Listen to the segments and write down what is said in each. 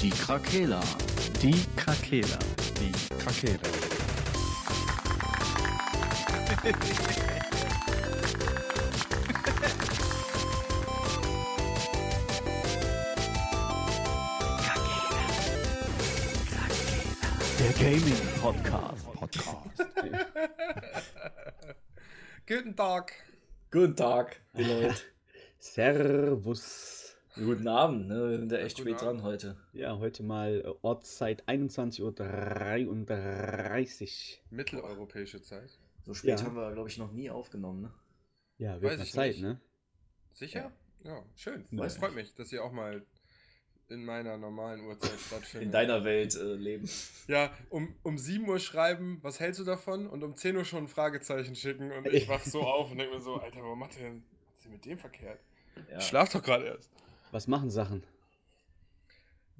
Die Krakela. Die Krakela. Die Krakela. Der Gaming Podcast. Podcast. Guten Tag. Guten Tag, die Leute. Servus. Guten Abend, ne? wir sind ja echt Guten spät Abend. dran heute. Ja, heute mal äh, Ortszeit 21.33 Uhr. Mitteleuropäische Zeit. So spät Ja. haben wir, glaube ich, noch nie aufgenommen. Ne? Ja, Weiß wird mal Zeit, nicht. ne? Sicher? Ja, schön. Ja. Das freut mich, dass ihr auch mal in meiner normalen Uhrzeit stattfindet. In deiner Welt äh, leben. Ja, um, um 7 Uhr schreiben, was hältst du davon? Und um 10 Uhr schon ein Fragezeichen schicken. Und ich wach so auf und denke mir so, Alter, warum macht ihr was denn mit dem verkehrt? Ja, Ich schlaf doch gerade erst. Was machen Sachen?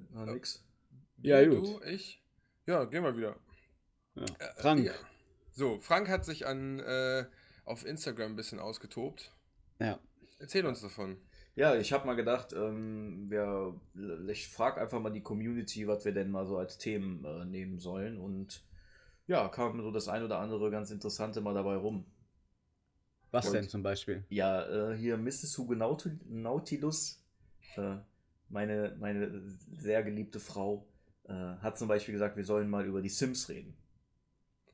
Na, nix. Ja, gut. Du, ich? Ja, gehen wir wieder. Ja. Äh, Frank. Ja. So, Frank hat sich an, äh, auf Instagram ein bisschen ausgetobt. Ja. Erzähl uns davon. Ja, ich habe mal gedacht, ähm, wer, ich frage einfach mal die Community, was wir denn mal so als Themen äh, nehmen sollen. Und ja, kam so das ein oder andere ganz Interessante mal dabei rum. Was Und- denn zum Beispiel? Ja, äh, hier Mrs. Hugo Nautil Nautilus, äh, meine, meine sehr geliebte Frau, äh, hat zum Beispiel gesagt, wir sollen mal über die Sims reden.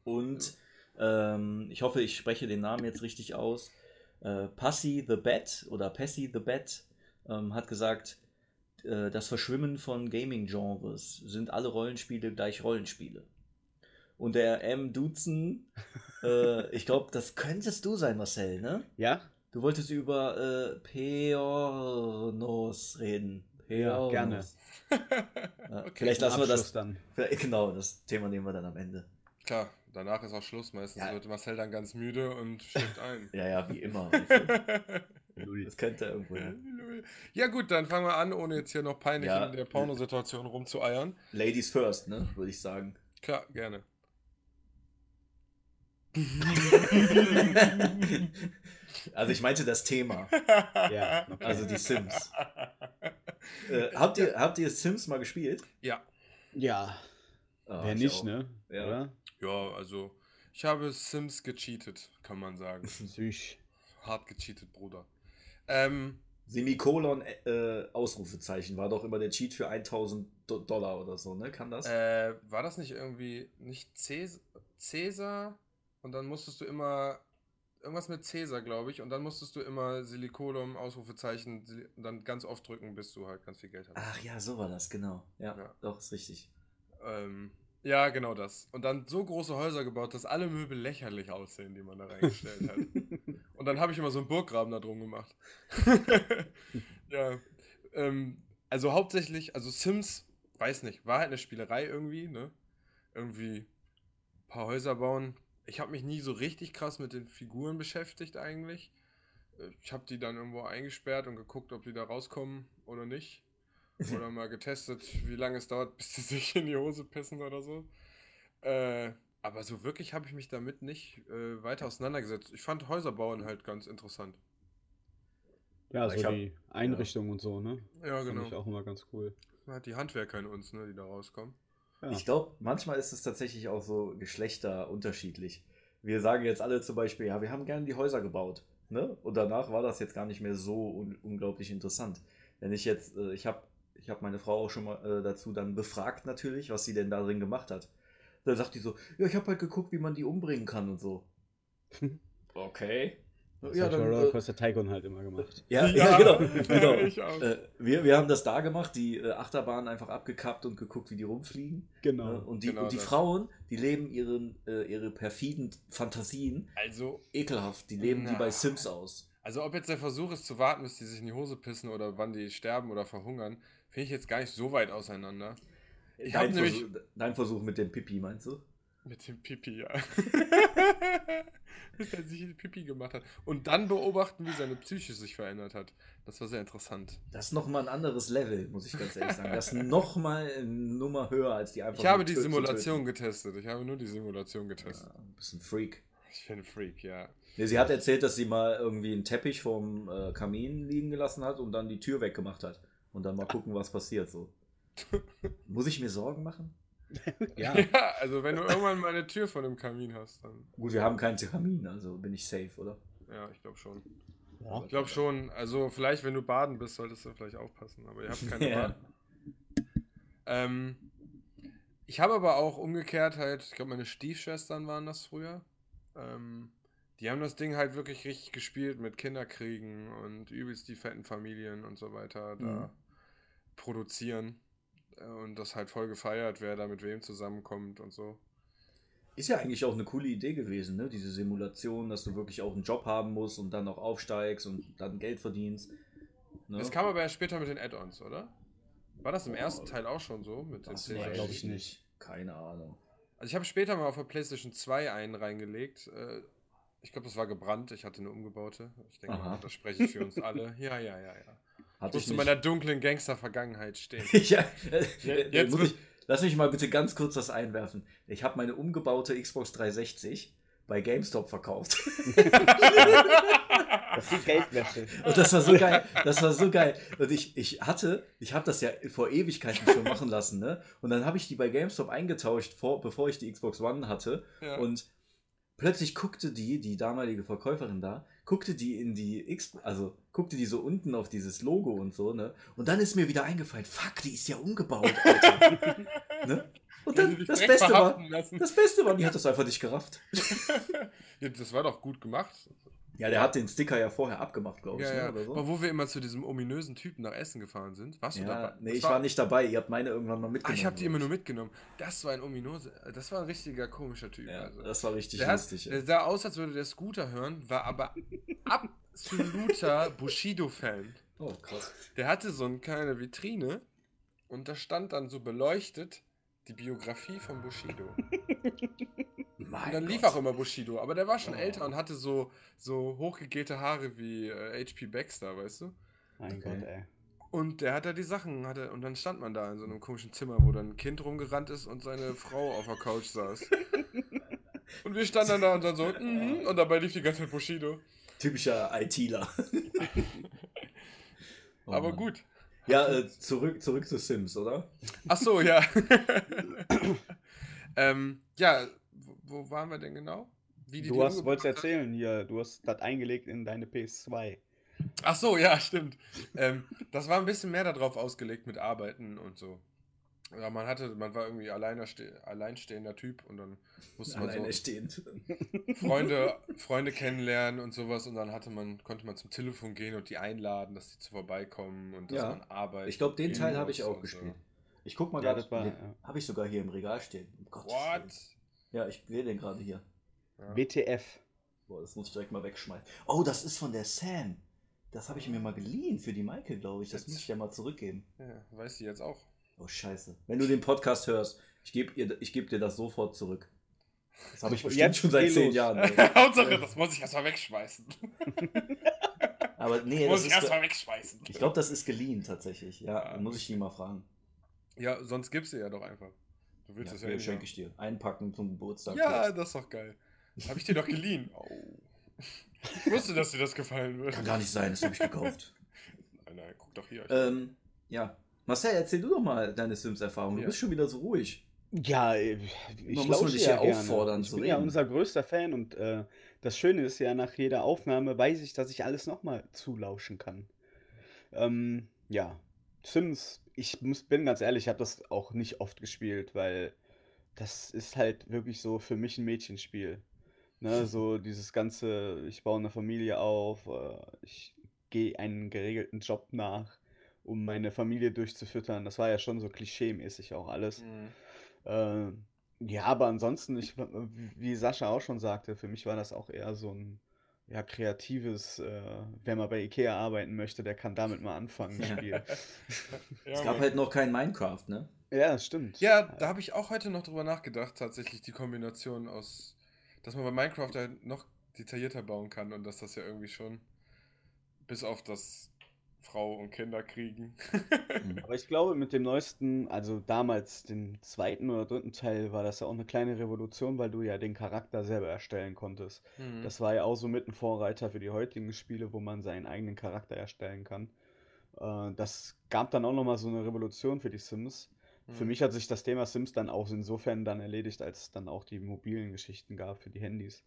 Und ähm, ich hoffe, ich spreche den Namen jetzt richtig aus. Äh, Passy the Bat oder Passy the Bat ähm, hat gesagt, äh, das Verschwimmen von Gaming-Genres sind alle Rollenspiele gleich Rollenspiele. Und der M. Dutzen, äh, ich glaube, das könntest du sein, Marcel, ne? Ja? Du wolltest über äh, Peornos reden. Ja, Peornos. gerne. Ja, Okay, vielleicht lassen wir das. dann. Genau, das Thema nehmen wir dann am Ende. Klar, danach ist auch Schluss. Meistens Ja. wird Marcel dann ganz müde und schläft ein. Ja, ja, wie immer. Das könnte irgendwo. Ja. ja gut, dann fangen wir an, ohne jetzt hier noch peinlich Ja. in der Pornosituation rumzueiern. Ladies first, ne? Würde ich sagen. Klar, gerne. Also ich meinte das Thema. Ja, okay. Also die Sims. Äh, habt, ihr, habt ihr Sims mal gespielt? Ja, Ja, Ah, wer ich nicht, auch. ne? Ja. Oder? ja, also ich habe Sims gecheatet, kann man sagen. Süß. Hart gecheatet, Bruder. Ähm, Semikolon äh, Ausrufezeichen war doch immer der Cheat für 1000 Do Dollar oder so, ne? Kann das? äh, war das nicht irgendwie nicht Cäs Cäsar? Und dann musstest du immer irgendwas mit Cäsar, glaube ich, und dann musstest du immer Silikolum, Ausrufezeichen, Sil- dann ganz oft drücken, bis du halt ganz viel Geld hattest. Ach ja, so war das, genau. Ja, Ja. doch, ist richtig. Ähm, ja, genau das. Und dann so große Häuser gebaut, dass alle Möbel lächerlich aussehen, die man da reingestellt hat. Und dann habe ich immer so einen Burggraben da drum gemacht. ja. Ähm, also hauptsächlich, also Sims, weiß nicht, war halt eine Spielerei irgendwie, ne? Irgendwie ein paar Häuser bauen. Ich habe mich nie so richtig krass mit den Figuren beschäftigt eigentlich. Ich habe die dann irgendwo eingesperrt und geguckt, ob die da rauskommen oder nicht. Oder mal getestet, wie lange es dauert, bis die sich in die Hose pissen oder so. Äh, aber so wirklich habe ich mich damit nicht äh, weiter auseinandergesetzt. Ich fand Häuser bauen halt ganz interessant. Ja, Ich so hab- die Einrichtung und so, ne? Ja, Fand genau. ich auch immer ganz cool. Halt die Handwerker in uns, ne, die da rauskommen. Ja. Ich glaube, manchmal ist es tatsächlich auch so Geschlechter unterschiedlich. Wir sagen jetzt alle zum Beispiel, ja, wir haben gerne die Häuser gebaut. Ne? Und danach war das jetzt gar nicht mehr so un unglaublich interessant. Wenn ich jetzt, äh, ich habe ich hab meine Frau auch schon mal äh, dazu dann befragt natürlich, was sie denn da drin gemacht hat. Da sagt die so, ja, ich habe halt geguckt, wie man die umbringen kann und so. okay. Das Ja, hat dann, äh, Rollercoaster Tycoon halt immer gemacht. ja, Ja, ja, genau. genau. ich auch. Äh, wir, wir haben das da gemacht, die äh, Achterbahn einfach abgekappt und geguckt, wie die rumfliegen. Genau. Ne? Und die, Genau und die das. Frauen, die leben ihren, äh, ihre perfiden Fantasien Also, ekelhaft. Die leben die Na. bei Sims aus. also ob jetzt der Versuch ist zu warten, bis die sich in die Hose pissen oder wann die sterben oder verhungern, finde ich jetzt gar nicht so weit auseinander. Ich dein, nämlich- Versuch, dein Versuch mit dem Pipi, meinst du? Mit dem Pipi, ja. Bis er sich in die Pipi gemacht hat. Und dann beobachten, wie seine Psyche sich verändert hat. Das war sehr interessant. Das ist nochmal ein anderes Level, muss ich ganz ehrlich sagen. Das ist nochmal eine Nummer höher als die einfach. Ich habe die Simulation getestet. Ich habe nur die Simulation getestet. Ja, ein bisschen Freak. Ich bin ein Freak, ja. Nee, sie hat erzählt, dass sie mal irgendwie einen Teppich vom äh, Kamin liegen gelassen hat und dann die Tür weggemacht hat. Und dann mal gucken, was passiert so. Muss ich mir Sorgen machen? Ja. Ja, also wenn du irgendwann mal eine Tür vor dem Kamin hast, dann. Gut, wir haben keinen Kamin, also bin ich safe, oder? Ja, ich glaube schon. ja. Ich glaube schon. Also vielleicht, wenn du baden bist, solltest du vielleicht aufpassen. Aber ihr habt keine Ja. Bad. Ähm, ich habe aber auch umgekehrt halt, ich glaube, meine Stiefschwestern waren das früher. Ähm, die haben das Ding halt wirklich richtig gespielt mit Kinderkriegen und übelst die fetten Familien und so weiter da Mhm. produzieren. Und das halt voll gefeiert, wer da mit wem zusammenkommt und so. Ist ja eigentlich auch eine coole Idee gewesen, ne? Diese Simulation, dass du wirklich auch einen Job haben musst und dann auch aufsteigst und dann Geld verdienst. Ne? Das kam aber erst später mit den Add-ons, oder? War das im ersten Teil auch schon so? Mit den Das zehn weiß weiß glaub ich ich nicht. Keine Ahnung. Also ich habe später mal auf der PlayStation 2 einen reingelegt. Äh, Ich glaube, das war gebrannt. Ich hatte eine umgebaute. Ich denke Aha. mal, das spreche ich für uns alle. Ja, ja, ja, ja. Ich Hatte muss ich zu nicht. meiner dunklen Gangster-Vergangenheit stehen. ja, Ja, äh, jetzt ich, lass mich mal bitte ganz kurz was einwerfen. Ich habe meine umgebaute Xbox 360 bei GameStop verkauft. Das ist Geldwäsche. Und das war so geil. Das war so geil. Und ich, ich hatte, ich habe das ja vor Ewigkeiten schon machen lassen, ne? Und dann habe ich die bei GameStop eingetauscht, vor, bevor ich die Xbox One hatte. Ja. Und plötzlich guckte die, die damalige Verkäuferin da, guckte die in die X, also guckte die so unten auf dieses Logo und so, ne? Und dann ist mir wieder eingefallen, fuck, die ist ja umgebaut, Alter. ne? Und dann, das Beste war, lassen. das Beste war, die hat das einfach nicht gerafft. ja, das war doch gut gemacht. Ja, der hat den Sticker ja vorher abgemacht, glaube ich, Ja, ne? ja. oder so. Aber wo wir immer zu diesem ominösen Typen nach Essen gefahren sind, warst du Ja, dabei? nee, Das ich war nicht dabei. Ihr habt meine irgendwann mal Ah, mitgenommen. ich habe die immer nur mitgenommen. Das war ein ominose, das war ein richtiger komischer Typ. Ja, also. das war richtig Der, hat, lustig. der sah aus, als würde der Scooter hören, war aber absoluter Bushido-Fan. Oh, krass. Der hatte so eine kleine Vitrine und da stand dann so beleuchtet die Biografie von Bushido. Mein Und dann lief Gott. auch immer Bushido, aber der war schon Oh. älter und hatte so, so hochgegelte Haare wie äh, HP Baxter, weißt du? Mein Okay. Gott, ey. Und der hat da die Sachen, hatte, und dann stand man da in so einem komischen Zimmer, wo dann ein Kind rumgerannt ist und seine Frau auf der Couch saß. Und wir standen dann da und dann so, mhm, und dabei lief die ganze Zeit Bushido. Typischer ITler. Oh Aber Mann. gut. Ja, äh, zurück, zurück zu Sims, oder? Ach so, ja. ähm, ja, wo, waren wir denn genau? Wie die Du die hast, wolltest hat? erzählen hier, du hast das eingelegt in deine PS2. Ach so, ja, stimmt. Ähm, das war ein bisschen mehr darauf ausgelegt mit Arbeiten und so. Ja, man hatte, man war irgendwie alleinstehender Typ und dann musste man so. Freunde, Freunde kennenlernen und sowas und dann hatte man, konnte man zum Telefon gehen und die einladen, dass die zu vorbeikommen und dass Ja. man arbeitet. Ich glaube, den Teil habe ich auch gespielt. Ich guck mal Ja, gerade. ja. Habe ich sogar hier im Regal stehen. Um So. What? Willen. Ja, ich sehe den gerade hier. Ja. WTF. Boah, das muss ich direkt mal wegschmeißen. Oh, das ist von der Sam. Das habe ich mir mal geliehen für die Michael, glaube ich. Das Jetzt- muss ich ja mal zurückgeben. Ja, weiß die jetzt auch. Oh, scheiße. Wenn du den Podcast hörst, ich gebe geb dir das sofort zurück. Das habe ich bestimmt Jetzt schon seit zehn los. Jahren. Hauptsache, das muss ich erstmal wegschmeißen. Aber nee, muss das ich erstmal wegschmeißen. ich glaube, das ist geliehen tatsächlich. Ja, Ja, dann muss ich die mal fragen. Ja, sonst gibst du ja doch einfach. Du willst Ja, es ja, ja, nicht schenke ich dir. Einpacken zum Geburtstag. Ja, das ist doch geil. Habe ich dir doch geliehen. Oh. Ich wusste, dass dir das gefallen würde. Kann gar nicht sein, das habe ich gekauft. Nein, nein, guck doch hier. ähm, ja. Marcel, erzähl du doch mal deine Sims-Erfahrung. Du Ja. bist schon wieder so ruhig. Ja, ich muss dich ja ja auffordern Ich zu bin ja reden. unser größter Fan und äh, das Schöne ist ja, nach jeder Aufnahme weiß ich, dass ich alles nochmal zulauschen kann. Ähm, ja, Sims, ich muss, bin ganz ehrlich, ich habe das auch nicht oft gespielt, weil das ist halt wirklich so für mich ein Mädchenspiel. Ne, so dieses ganze, ich baue eine Familie auf, äh, ich gehe einen geregelten Job nach, um meine Familie durchzufüttern. Das war ja schon so klischee-mäßig auch alles. Mhm. Äh, ja, aber ansonsten, ich, wie Sascha auch schon sagte, für mich war das auch eher so ein ja, kreatives, äh, wer mal bei Ikea arbeiten möchte, der kann damit mal anfangen, ein Spiel. Es gab halt noch kein Minecraft, ne? ja, das stimmt. ja, da habe ich auch heute noch drüber nachgedacht, tatsächlich die Kombination aus, dass man bei Minecraft halt noch detaillierter bauen kann und dass das ja irgendwie schon, bis auf das Frau und Kinder kriegen. Aber ich glaube, mit dem neuesten, also damals den zweiten oder dritten Teil, war das ja auch eine kleine Revolution, weil du ja den Charakter selber erstellen konntest. Mhm. Das war ja auch so mit ein Vorreiter für die heutigen Spiele, wo man seinen eigenen Charakter erstellen kann. Äh, das gab dann auch noch mal so eine Revolution für die Sims. Für Mhm. mich hat sich das Thema Sims dann auch insofern dann erledigt, als es dann auch die mobilen Geschichten gab für die Handys.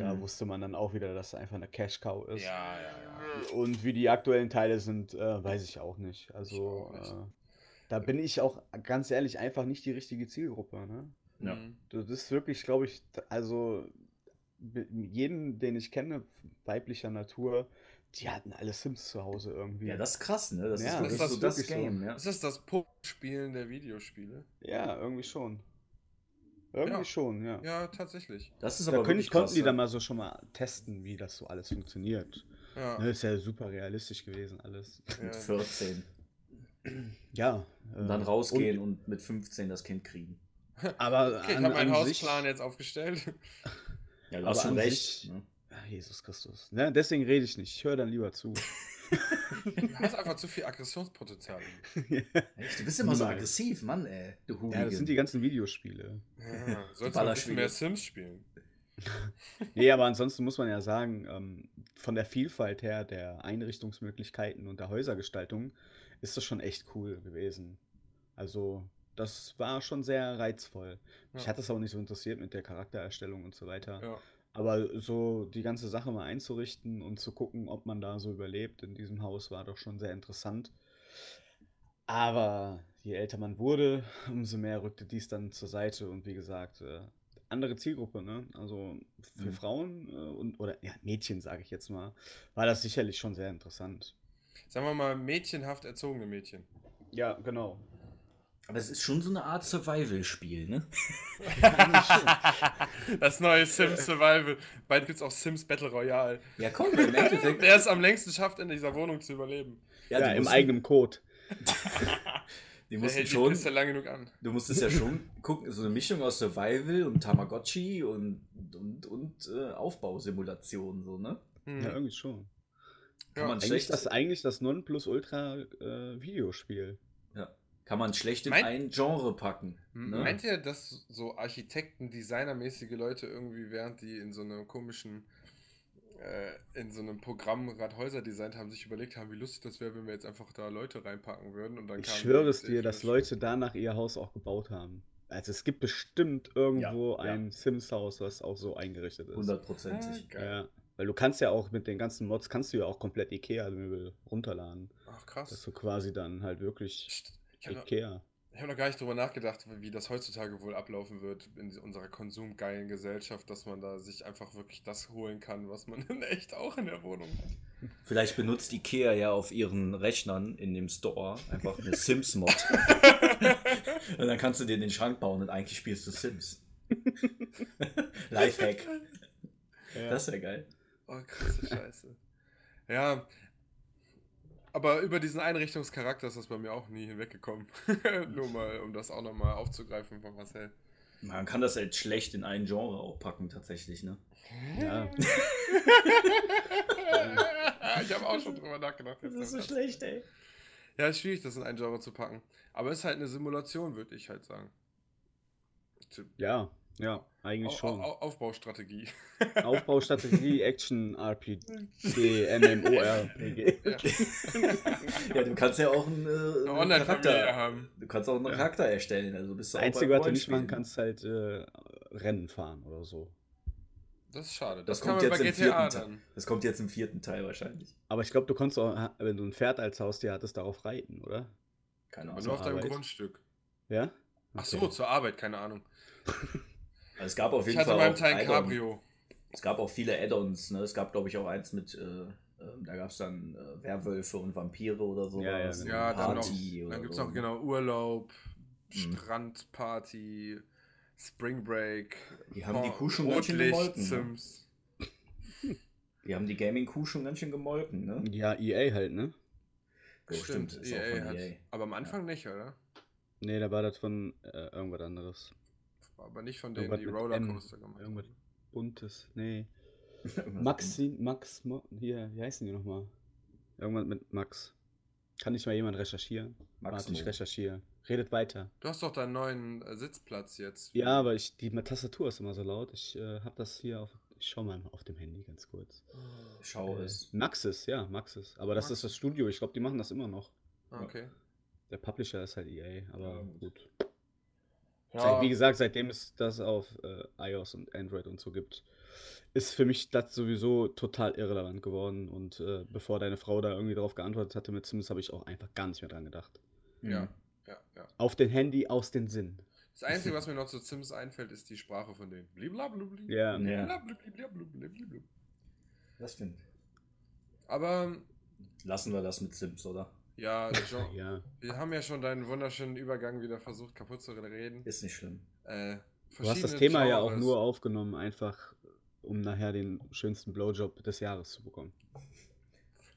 Da Mhm. wusste man dann auch wieder, dass es einfach eine Cash-Cow ist. Ja, ja, ja. Und wie die aktuellen Teile sind, äh, weiß ich auch nicht. Also, auch nicht. äh, da bin ich auch ganz ehrlich einfach nicht die richtige Zielgruppe. Ne? Ja. Mhm. Das ist wirklich, glaube ich, also jeden, den ich kenne, weiblicher Natur, die hatten alle Sims zu Hause irgendwie. Ja, das ist krass, ne? Das Ja, ist das so das wirklich so. Game, ja. Ist das das Puppspielen der Videospiele? Ja, irgendwie schon. Irgendwie Ja. schon, ja. Ja, tatsächlich. Das ist Da aber können, wirklich konnten krass, die ja. dann mal so schon mal testen, wie das so alles funktioniert. Ja. Ne, ist ja super realistisch gewesen alles. Mit Ja. 14. Ja. Und äh, dann rausgehen und, mit 15 das Kind kriegen. aber Okay, ich an, habe meinen an Hausplan sich, jetzt aufgestellt. Ja, du hast schon an recht. sich- Ne? Ah, Jesus Christus. Ne, deswegen rede ich nicht. Ich höre dann lieber zu. Du hast einfach zu viel Aggressionspotenzial. Echt? Du bist immer so Niemals. aggressiv, Mann, ey. Du ja, Hooligan. das sind die ganzen Videospiele. Ja, sollst du ein bisschen mehr Sims spielen. Nee, aber ansonsten muss man ja sagen, ähm, von der Vielfalt her der Einrichtungsmöglichkeiten und der Häusergestaltung ist das schon echt cool gewesen. Also, das war schon sehr reizvoll. Mich Ja. hat das auch nicht so interessiert mit der Charaktererstellung und so weiter. Ja. Aber so die ganze Sache mal einzurichten und zu gucken, ob man da so überlebt in diesem Haus, war doch schon sehr interessant. Aber je älter man wurde, umso mehr rückte dies dann zur Seite und wie gesagt, äh, andere Zielgruppe, ne? Also für Mhm. Frauen äh, und oder ja, Mädchen, sage ich jetzt mal, war das sicherlich schon sehr interessant. Sagen wir mal, mädchenhaft erzogene Mädchen. Ja, genau. Aber es ist schon so eine Art Survival-Spiel, ne? Das neue Sims Survival. Bald gibt es auch Sims Battle Royale. Ja, komm, im Endeffekt. Wer es am längsten schafft, in dieser Wohnung zu überleben. Ja, die im mussten- eigenen Code. Die mussten die schon. Piste lang genug an? Du musstest ja schon gucken, so eine Mischung aus Survival und Tamagotchi und, und, und äh, Aufbausimulation, so, ne? Hm. Ja, irgendwie schon. Kann Ja, man Eigentlich schlecht, das, eigentlich das Nonplusultra-Videospiel. ja, kann man schlecht in Mein- ein Genre packen. Ne? Meint ihr, dass so Architekten, Designermäßige Leute irgendwie, während die in so einem komischen, äh, in so einem Programm gerade Häuser designt haben, sich überlegt haben, wie lustig das wäre, wenn wir jetzt einfach da Leute reinpacken würden und dann Ich kamen schwöre es dir, dass Leute danach ihr Haus auch gebaut haben. Also es gibt bestimmt irgendwo Ja, ja. ein Sims-Haus, was auch so eingerichtet ist. Hundertprozentig. Ah. Ja, weil du kannst ja auch mit den ganzen Mods, kannst du ja auch komplett Ikea-Möbel runterladen. Ach Dass krass. du quasi dann halt wirklich Ich habe noch gar nicht drüber nachgedacht, wie das heutzutage wohl ablaufen wird in unserer konsumgeilen Gesellschaft, dass man da sich einfach wirklich das holen kann, was man in echt auch in der Wohnung hat. Vielleicht benutzt Ikea ja auf ihren Rechnern in dem Store einfach eine Sims-Mod. und dann kannst du dir den Schrank bauen und eigentlich spielst du Sims. Lifehack. Ja. Das wäre geil. Oh, krasse Scheiße. Ja. Aber über diesen Einrichtungscharakter ist das bei mir auch nie hinweggekommen. Nur mal, um das auch nochmal aufzugreifen von Marcel. Man kann das halt schlecht in ein Genre auch packen, tatsächlich, ne? Ja. ich habe auch schon drüber nachgedacht. jetzt. schlecht, ey. Ja, ist schwierig, das in ein Genre zu packen. Aber es ist halt eine Simulation, würde ich halt sagen. ja, ja, eigentlich Au- schon. Au- Aufbaustrategie. Aufbaustrategie, Action, RPG, MMORPG. Ja. Ja, du kannst ja auch einen, äh, Eine einen Charakter, haben. du kannst auch einen Ja. Charakter erstellen, also bist du Das auch Einzige, was du nicht machen kannst, halt äh, Rennen fahren oder so. Das ist schade. Das Das, kann kommt man bei jetzt im GTA vierten dann. Das kommt jetzt im vierten Teil wahrscheinlich. Aber ich glaube, du konntest auch, wenn du ein Pferd als Haustier hattest, darauf reiten, oder? Keine Aber Ahnung. nur auf deinem. Grundstück. Ja? Ach Okay. so, zur Arbeit, keine Ahnung. Also es gab auf Ich jeden hatte in Fall auch Teil. Cabrio. Es gab auch viele Add-ons. Ne? Es gab, glaube ich, auch eins mit, äh, äh, da gab es dann äh, Werwölfe und Vampire oder so. Ja, ja, genau. Ja, dann noch. Party oder Dann gibt es so. noch genau Urlaub, Mhm. Strandparty, Spring Break. Die haben die Por- Kuh schon ganz schön gemolken, ne? Sims. Die haben die Gaming-Kuh schon ganz schön gemolken, ne? Ja, EA halt, ne? Oh, Stimmt, ist auch EA von hat. EA. Aber am Anfang nicht, oder? Nee, da war das von äh, irgendwas anderes. Aber nicht von denen, Irgendwas die Rollercoaster M. gemacht Irgendwas haben. Buntes. Nee. Irgendwas Maxi, Max, hier, wie heißen die nochmal? Irgendwas mit Max. Kann nicht mal jemand recherchieren? Max Warte, ich recherchiere. Redet weiter. Du hast doch deinen neuen äh, Sitzplatz jetzt. Ja, aber ich, die Tastatur ist immer so laut. Ich äh, habe das hier auf. Ich schau mal auf dem Handy ganz kurz. Schau Äh, es. Maxis, ja, Maxis. Aber das ist das Studio. Ich glaube, die machen das immer noch. Ah, Okay. Der Publisher ist halt EA, aber Ja, gut. Ja, Seit, wie gesagt, seitdem es das auf äh, iOS und Android und so gibt, ist für mich das sowieso total irrelevant geworden. Und äh, bevor deine Frau da irgendwie drauf geantwortet hatte mit Sims, habe ich auch einfach gar nicht mehr dran gedacht. ja, Mhm. ja, ja. Auf den Handy, aus den Sinn. Das Einzige, was mir noch zu Sims einfällt, ist die Sprache von denen. Bliblablubli. Ja. Ja. Das stimmt. Aber Lassen wir das mit Sims, oder? Ja, Jean, Ja. wir haben ja schon deinen wunderschönen Übergang wieder versucht kaputt zu reden. Ist nicht schlimm. Äh, Du hast das Thema ja auch Genres. nur aufgenommen, einfach um nachher den schönsten Blowjob des Jahres zu bekommen.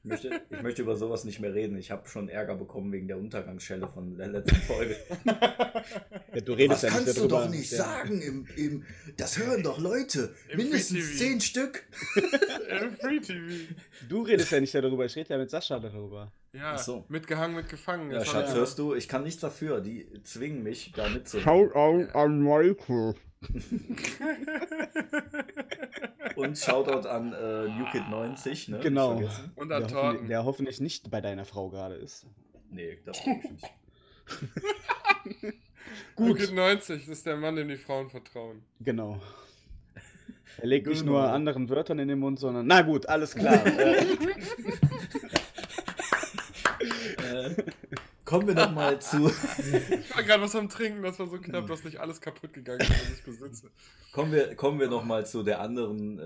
Ich möchte, ich möchte über sowas nicht mehr reden. Ich habe schon Ärger bekommen wegen der Untergangsschelle von der letzten Folge. Ja, du redest ja nicht darüber. ja. sagen. Im, im, das hören doch Leute. Im Mindestens zehn Stück. Im Free TV. Du redest ja nicht darüber, ich rede ja mit Sascha darüber. Ja, Ach so. mitgehangen, mitgefangen. Ja, Jetzt Schatz, wir- hörst du? Ich kann nichts dafür. Die zwingen mich, da mitzuhören. out an Michael. Und Shoutout an äh, NewKid90, ne? Genau. Und Der, an hoffentlich, Torten. der hoffentlich nicht bei deiner Frau gerade ist. Nee, das glaube ich nicht. Gut. Gut. 90, das ist der Mann, dem die Frauen vertrauen. Genau. Er legt nicht Genau. nur anderen Wörtern in den Mund, sondern. Na gut, alles klar. äh, äh, kommen wir nochmal zu. Ich war gerade was am Trinken, das war so knapp, dass nicht alles kaputt gegangen ist, was ich besitze. Kommen wir, kommen wir nochmal zu der anderen äh,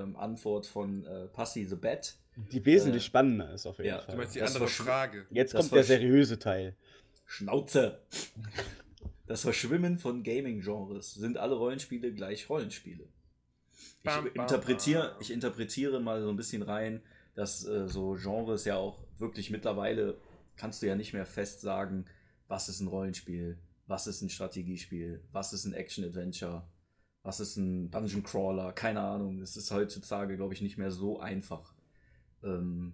ähm, Antwort von äh, Passy the Bat. die wesentlich Äh, spannender ist auf jeden ja, Du Fall. meinst die Das andere Frage. Jetzt das kommt der seriöse Teil. Schnauze! Das Verschwimmen von Gaming-Genres. Sind alle Rollenspiele gleich Rollenspiele? Ich, Bam, bam, interpretiere, bam. ich interpretiere mal so ein bisschen rein, dass äh, so Genres ja auch wirklich mittlerweile kannst du ja nicht mehr fest sagen, was ist ein Rollenspiel, was ist ein Strategiespiel, was ist ein Action-Adventure, was ist ein Dungeon Crawler, keine Ahnung. Es ist heutzutage, glaube ich, nicht mehr so einfach. Ähm,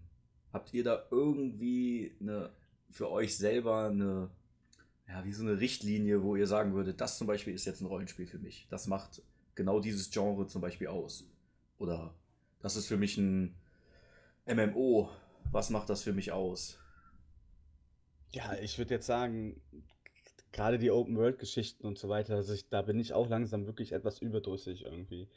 habt ihr da irgendwie eine, für euch selber eine, ja, wie so eine Richtlinie, wo ihr sagen würdet, das zum Beispiel ist jetzt ein Rollenspiel für mich. Das macht genau dieses Genre zum Beispiel aus. Oder das ist für mich ein MMO. Was macht das für mich aus? Ja, ich würde jetzt sagen, gerade die Open-World-Geschichten und so weiter, also ich, da bin ich auch langsam wirklich etwas überdrüssig irgendwie.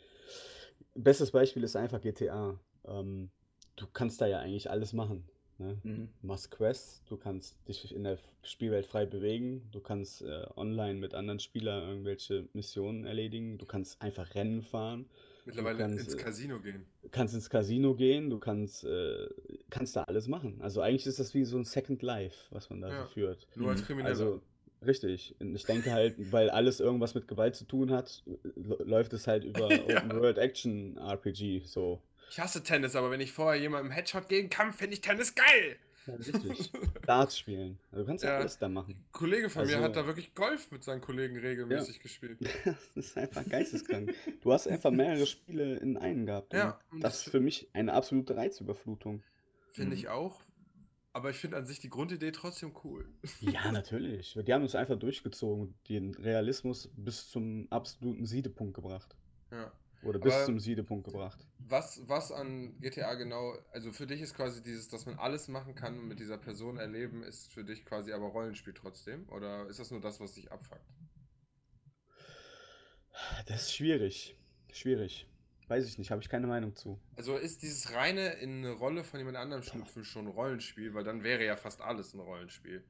Bestes Beispiel ist einfach GTA. Ähm, du kannst da ja eigentlich alles machen. Ne? Mhm. Du machst Quests, du kannst dich in der Spielwelt frei bewegen, du kannst äh, online mit anderen Spielern irgendwelche Missionen erledigen, du kannst einfach Rennen fahren, Mittlerweile kannst, ins äh, Casino gehen. du kannst ins Casino gehen, du kannst, äh, kannst da alles machen. Also eigentlich ist das wie so ein Second Life, was man da Ja. so führt. Nur als Mhm. Krimineller. Also, richtig. Ich denke halt, weil alles irgendwas mit Gewalt zu tun hat, läuft es halt über Ja. Open World Action RPG so. ich hasse Tennis, aber wenn ich vorher jemandem Headshot geben kann, finde ich Tennis geil. Ja, richtig. Darts spielen. Also, du kannst ja Ja. alles da machen. Ein Kollege von mir Also- hat da wirklich Golf mit seinen Kollegen regelmäßig gespielt. Das ist einfach geisteskrank. Du hast einfach mehrere Spiele in einen gehabt. Ja, und und das das- ist für mich eine absolute Reizüberflutung. Finde Mhm. ich auch. Aber ich finde an sich die Grundidee trotzdem cool. Ja, natürlich. Die haben uns einfach durchgezogen, den Realismus bis zum absoluten Siedepunkt gebracht. Ja. Oder bis Aber- zum Siedepunkt gebracht. Was, was an GTA genau, also für dich ist quasi dieses, dass man alles machen kann und mit dieser Person erleben, ist für dich quasi aber Rollenspiel trotzdem? Oder ist das nur das, was dich abfuckt? Das ist schwierig. Schwierig. Weiß ich nicht, habe ich keine Meinung zu. Also ist dieses reine in eine Rolle von jemand anderem schlüpfen schon ein Rollenspiel, weil dann wäre ja fast alles ein Rollenspiel.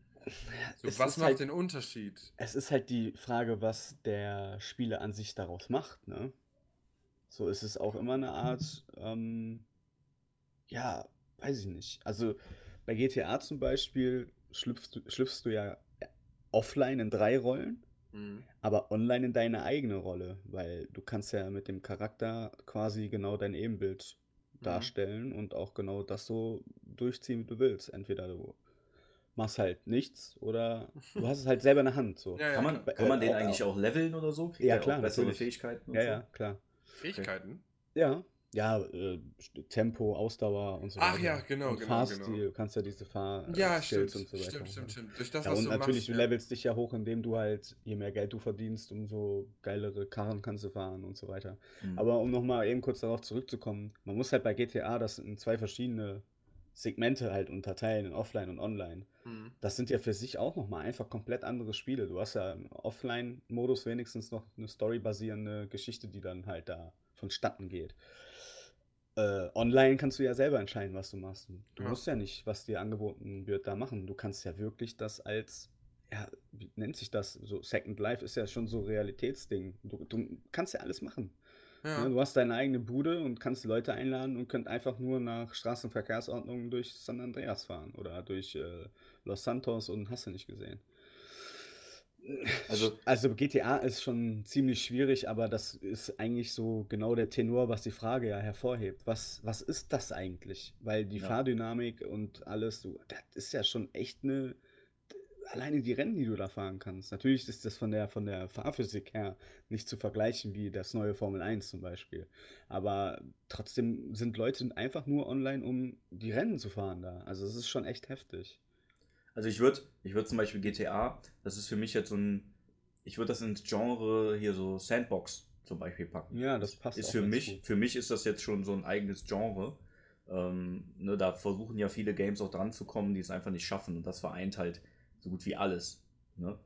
So, Es was macht halt- den Unterschied? Es ist halt die Frage, was der Spieler an sich daraus macht, ne? So ist es auch immer eine Art, ähm, ja, weiß ich nicht. Also bei GTA zum Beispiel schlüpfst du, schlüpfst du ja offline in drei Rollen, Mhm. aber online in deine eigene Rolle, weil du kannst ja mit dem Charakter quasi genau dein Ebenbild Mhm. darstellen und auch genau das so durchziehen, wie du willst. Entweder du machst halt nichts oder du hast es halt selber in der Hand. So. Ja, ja, Kann man, kann man den Äh, eigentlich auch leveln oder so? Kriegt Ja, klar, bessere natürlich. Fähigkeiten? und Ja, so? ja, klar. Fähigkeiten? Ja, Ja, äh, Tempo, Ausdauer und so Ach weiter. ja, genau, Und genau, Fahrstil, genau. du kannst ja diese Ja, Fahrskills stimmt, und so weiter. stimmt, stimmt, Ja. stimmt. Durch das, Ja, was und du natürlich, machst, du ja. levelst dich ja hoch, indem du halt, je mehr Geld du verdienst, umso geilere Karren kannst du fahren und so weiter. Mhm. Aber um nochmal eben kurz darauf zurückzukommen, man muss halt bei GTA das in zwei verschiedene Segmente halt unterteilen, in Offline und Online. Mhm. Das sind ja für sich auch nochmal einfach komplett andere Spiele. Du hast ja im Offline-Modus wenigstens noch eine storybasierende Geschichte, die dann halt da vonstatten geht. Äh, online kannst du ja selber entscheiden, was du machst. Du Ja. musst ja nicht, was dir angeboten wird, da machen. Du kannst ja wirklich das als, ja, wie nennt sich das? So Second Life ist ja schon so Realitätsding. Du, du kannst ja alles machen. Ja. Ne, du hast deine eigene Bude und kannst Leute einladen und könnt einfach nur nach Straßenverkehrsordnung durch San Andreas fahren oder durch äh, Los Santos und hast du nicht gesehen. Also- also GTA ist schon ziemlich schwierig, aber das ist eigentlich so genau der Tenor, was die Frage ja hervorhebt. Was, was ist das eigentlich? Weil die Ja. Fahrdynamik und alles, du, das ist ja schon echt eine. Alleine die Rennen, die du da fahren kannst. Natürlich ist das von der, von der Fahrphysik her nicht zu vergleichen wie das neue Formel 1 zum Beispiel. Aber trotzdem sind Leute einfach nur online, um die Rennen zu fahren da. Also es ist schon echt heftig. Also ich würde ich würd zum Beispiel GTA, das ist für mich jetzt so ein, ich würde das ins Genre hier so Sandbox zum Beispiel packen. Ja, das passt Ist für mich, gut. für mich ist das jetzt schon so ein eigenes Genre. Ähm, ne, da versuchen ja viele Games auch dran zu kommen, die es einfach nicht schaffen. Und das vereint halt so gut wie alles. Ne?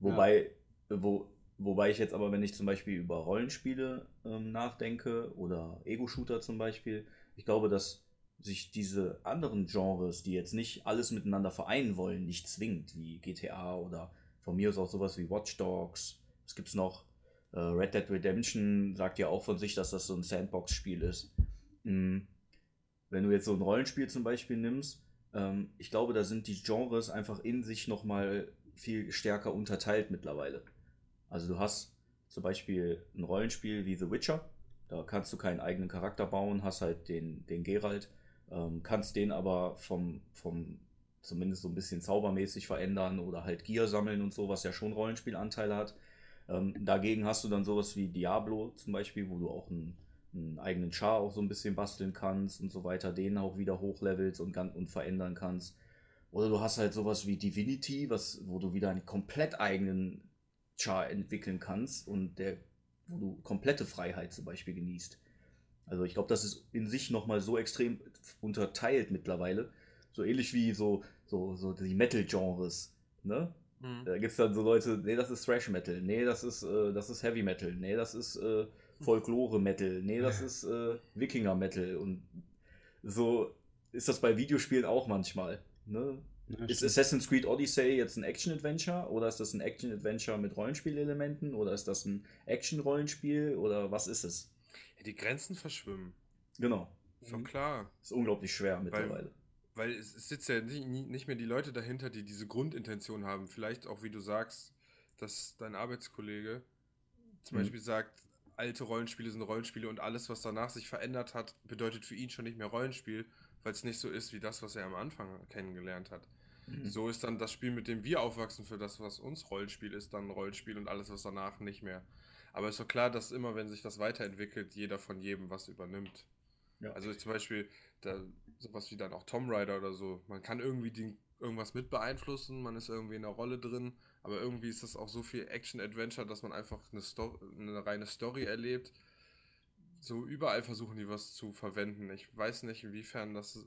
Wobei, wo, wobei ich jetzt aber, wenn ich zum Beispiel über Rollenspiele ähm, nachdenke oder Ego-Shooter zum Beispiel, ich glaube, dass sich diese anderen Genres, die jetzt nicht alles miteinander vereinen wollen, nicht zwingt, wie GTA oder von mir aus auch sowas wie Watch Dogs. Was gibt's noch? Äh, Red Dead Redemption sagt ja auch von sich, dass das so ein Sandbox-Spiel ist. Mm, Wenn du jetzt so ein Rollenspiel zum Beispiel nimmst, ähm, ich glaube, da sind die Genres einfach in sich nochmal viel stärker unterteilt mittlerweile. Also du hast zum Beispiel ein Rollenspiel wie The Witcher, da kannst du keinen eigenen Charakter bauen, hast halt den, den Geralt, ähm, kannst den aber vom, vom zumindest so ein bisschen zaubermäßig verändern oder halt Gier sammeln und so, was ja schon Rollenspielanteile hat. Ähm, dagegen hast du dann sowas wie Diablo zum Beispiel, wo du auch einen, einen eigenen Char auch so ein bisschen basteln kannst und so weiter, den auch wieder hochlevelst und, und verändern kannst. Oder du hast halt sowas wie Divinity, was, wo du wieder einen komplett eigenen Char entwickeln kannst und der, wo du komplette Freiheit zum Beispiel genießt. Also ich glaube, das ist in sich nochmal so extrem unterteilt mittlerweile. So ähnlich wie so, so, so die Metal-Genres. Ne? Mhm. Da gibt es dann so Leute, nee, das ist Thrash Metal, nee, das ist, äh, das ist Heavy Metal, nee, das ist äh, Folklore Metal, nee, das ist äh, Wikinger Metal und so ist das bei Videospielen auch manchmal. Ne? Ja, Ist. Assassin's Creed Odyssey jetzt ein Action-Adventure oder ist das ein Action-Adventure mit Rollenspielelementen oder ist das ein Action-Rollenspiel oder was ist es? Ja, die Grenzen verschwimmen. Genau. Ist doch Mhm. klar. Ist unglaublich schwer mittlerweile. Weil es, es sitzt ja nicht, nicht mehr die Leute dahinter, die diese Grundintention haben. Vielleicht auch, wie du sagst, dass dein Arbeitskollege zum Mhm. Beispiel sagt, alte Rollenspiele sind Rollenspiele und alles, was danach sich verändert hat, bedeutet für ihn schon nicht mehr Rollenspiel, weil es nicht so ist wie das, was er am Anfang kennengelernt hat. Mhm. So ist dann das Spiel, mit dem wir aufwachsen, für das, was uns Rollenspiel ist, dann Rollenspiel und alles, was danach nicht mehr. Aber ist doch klar, dass immer, wenn sich das weiterentwickelt, jeder von jedem was übernimmt. Ja. Also zum Beispiel da, sowas wie dann auch Tomb Raider oder so. Man kann irgendwie die, irgendwas mit beeinflussen, man ist irgendwie in der Rolle drin, aber irgendwie ist das auch so viel Action-Adventure, dass man einfach eine, eine reine Story erlebt. So überall versuchen die was zu verwenden. Ich weiß nicht, inwiefern das.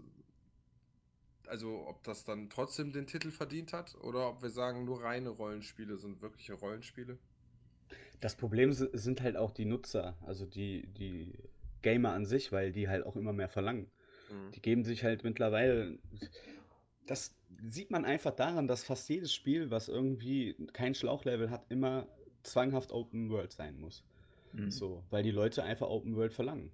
Also, ob das dann trotzdem den Titel verdient hat oder ob wir sagen, nur reine Rollenspiele sind wirkliche Rollenspiele. Das Problem si- sind halt auch die Nutzer, also die, die Gamer an sich, weil die halt auch immer mehr verlangen. Mhm. Die geben sich halt mittlerweile. Das sieht man einfach daran, dass fast jedes Spiel, was irgendwie kein Schlauchlevel hat, immer zwanghaft Open World sein muss. Mhm. So, weil die Leute einfach Open World verlangen.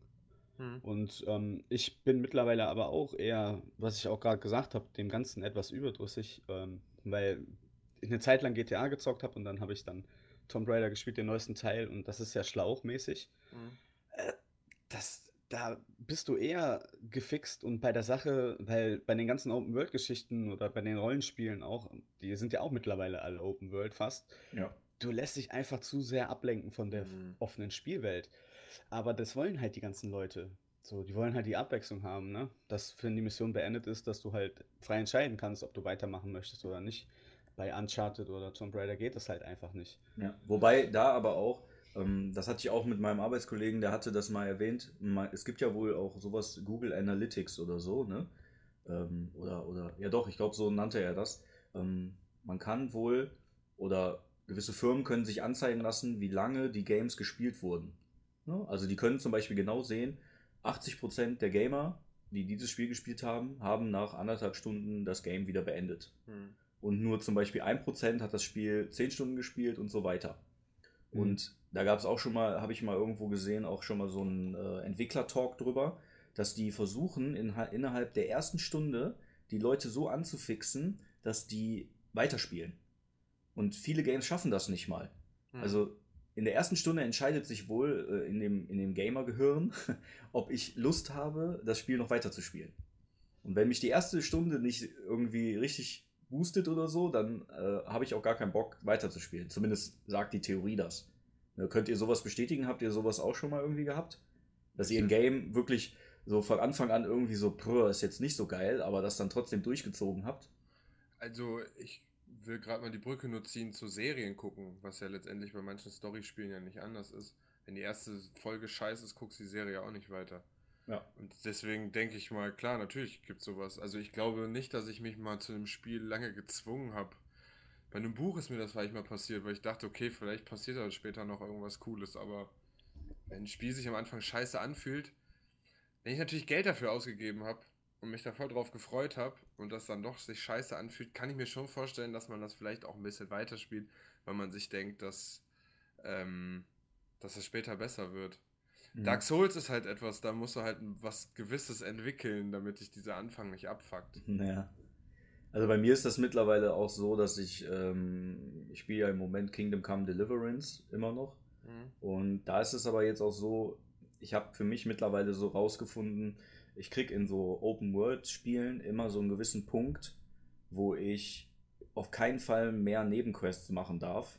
Mhm. Und ähm, ich bin mittlerweile aber auch eher, was ich auch gerade gesagt habe, dem Ganzen etwas überdrüssig, ähm, weil ich eine Zeit lang GTA gezockt habe und dann habe ich dann Tomb Raider gespielt, den neuesten Teil, und das ist ja schlauchmäßig. Mhm. Äh, das, da bist du eher gefixt und bei der Sache, weil bei den ganzen Open-World-Geschichten oder bei den Rollenspielen auch, die sind ja auch mittlerweile alle Open-World fast, Ja. du lässt dich einfach zu sehr ablenken von der Mhm. offenen Spielwelt. Aber das wollen halt die ganzen Leute. So, die wollen halt die Abwechslung haben, ne? Dass, wenn die Mission beendet ist, dass du halt frei entscheiden kannst, ob du weitermachen möchtest oder nicht. Bei Uncharted oder Tomb Raider geht das halt einfach nicht. Ja, wobei da aber auch, das hatte ich auch mit meinem Arbeitskollegen, der hatte das mal erwähnt, es gibt ja wohl auch sowas, Google Analytics oder so, ne? Ähm, oder, oder, ja doch, ich glaube, so nannte er das. Ähm, man kann wohl, oder gewisse Firmen können sich anzeigen lassen, wie lange die Games gespielt wurden. Ne? Also die können zum Beispiel genau sehen, 80% der Gamer, die dieses Spiel gespielt haben, haben nach anderthalb Stunden das Game wieder beendet. Hm. Und nur zum Beispiel 1% hat das Spiel 10 Stunden gespielt und so weiter. Mhm. Und da gab es auch schon mal, habe ich mal irgendwo gesehen, auch schon mal so einen äh, Entwickler-Talk drüber, dass die versuchen, in, innerhalb der ersten Stunde die Leute so anzufixen, dass die weiterspielen. Und viele Games schaffen das nicht mal. Hm. Also in der ersten Stunde entscheidet sich wohl äh, in dem, in dem Gamer-Gehirn, ob ich Lust habe, das Spiel noch weiter zu spielen. Und wenn mich die erste Stunde nicht irgendwie richtig boostet oder so, dann äh, habe ich auch gar keinen Bock weiterzuspielen. Zumindest sagt die Theorie das. Ne, könnt ihr sowas bestätigen? Habt ihr sowas auch schon mal irgendwie gehabt? Dass ihr ein Game wirklich so von Anfang an irgendwie so, "Puh, ist jetzt nicht so geil, aber das dann trotzdem durchgezogen habt? Also, ich will gerade mal die Brücke nur ziehen zu Serien gucken, was ja letztendlich bei manchen Storyspielen ja nicht anders ist. Wenn die erste Folge scheiße ist, guckst du die Serie auch nicht weiter. Ja. Und deswegen denke ich mal, klar, natürlich gibt es sowas. Also ich glaube nicht, dass ich mich mal zu einem Spiel lange gezwungen habe. Bei einem Buch ist mir das vielleicht mal passiert, weil ich dachte, okay, vielleicht passiert da später noch irgendwas Cooles, aber wenn ein Spiel sich am Anfang scheiße anfühlt, wenn ich natürlich Geld dafür ausgegeben habe und mich da voll drauf gefreut habe und das dann doch sich scheiße anfühlt, kann ich mir schon vorstellen, dass man das vielleicht auch ein bisschen weiterspielt, weil man sich denkt, dass, ähm, dass es später besser wird. Mhm. Dark Souls ist halt etwas, da musst du halt was Gewisses entwickeln, damit dich dieser Anfang nicht abfuckt. Naja. Also bei mir ist das mittlerweile auch so, dass ich, ähm, ich spiele ja im Moment Kingdom Come Deliverance immer noch. Mhm. Und da ist es aber jetzt auch so, ich habe für mich mittlerweile so rausgefunden, ich krieg in so Open-World-Spielen immer so einen gewissen Punkt, wo ich auf keinen Fall mehr Nebenquests machen darf,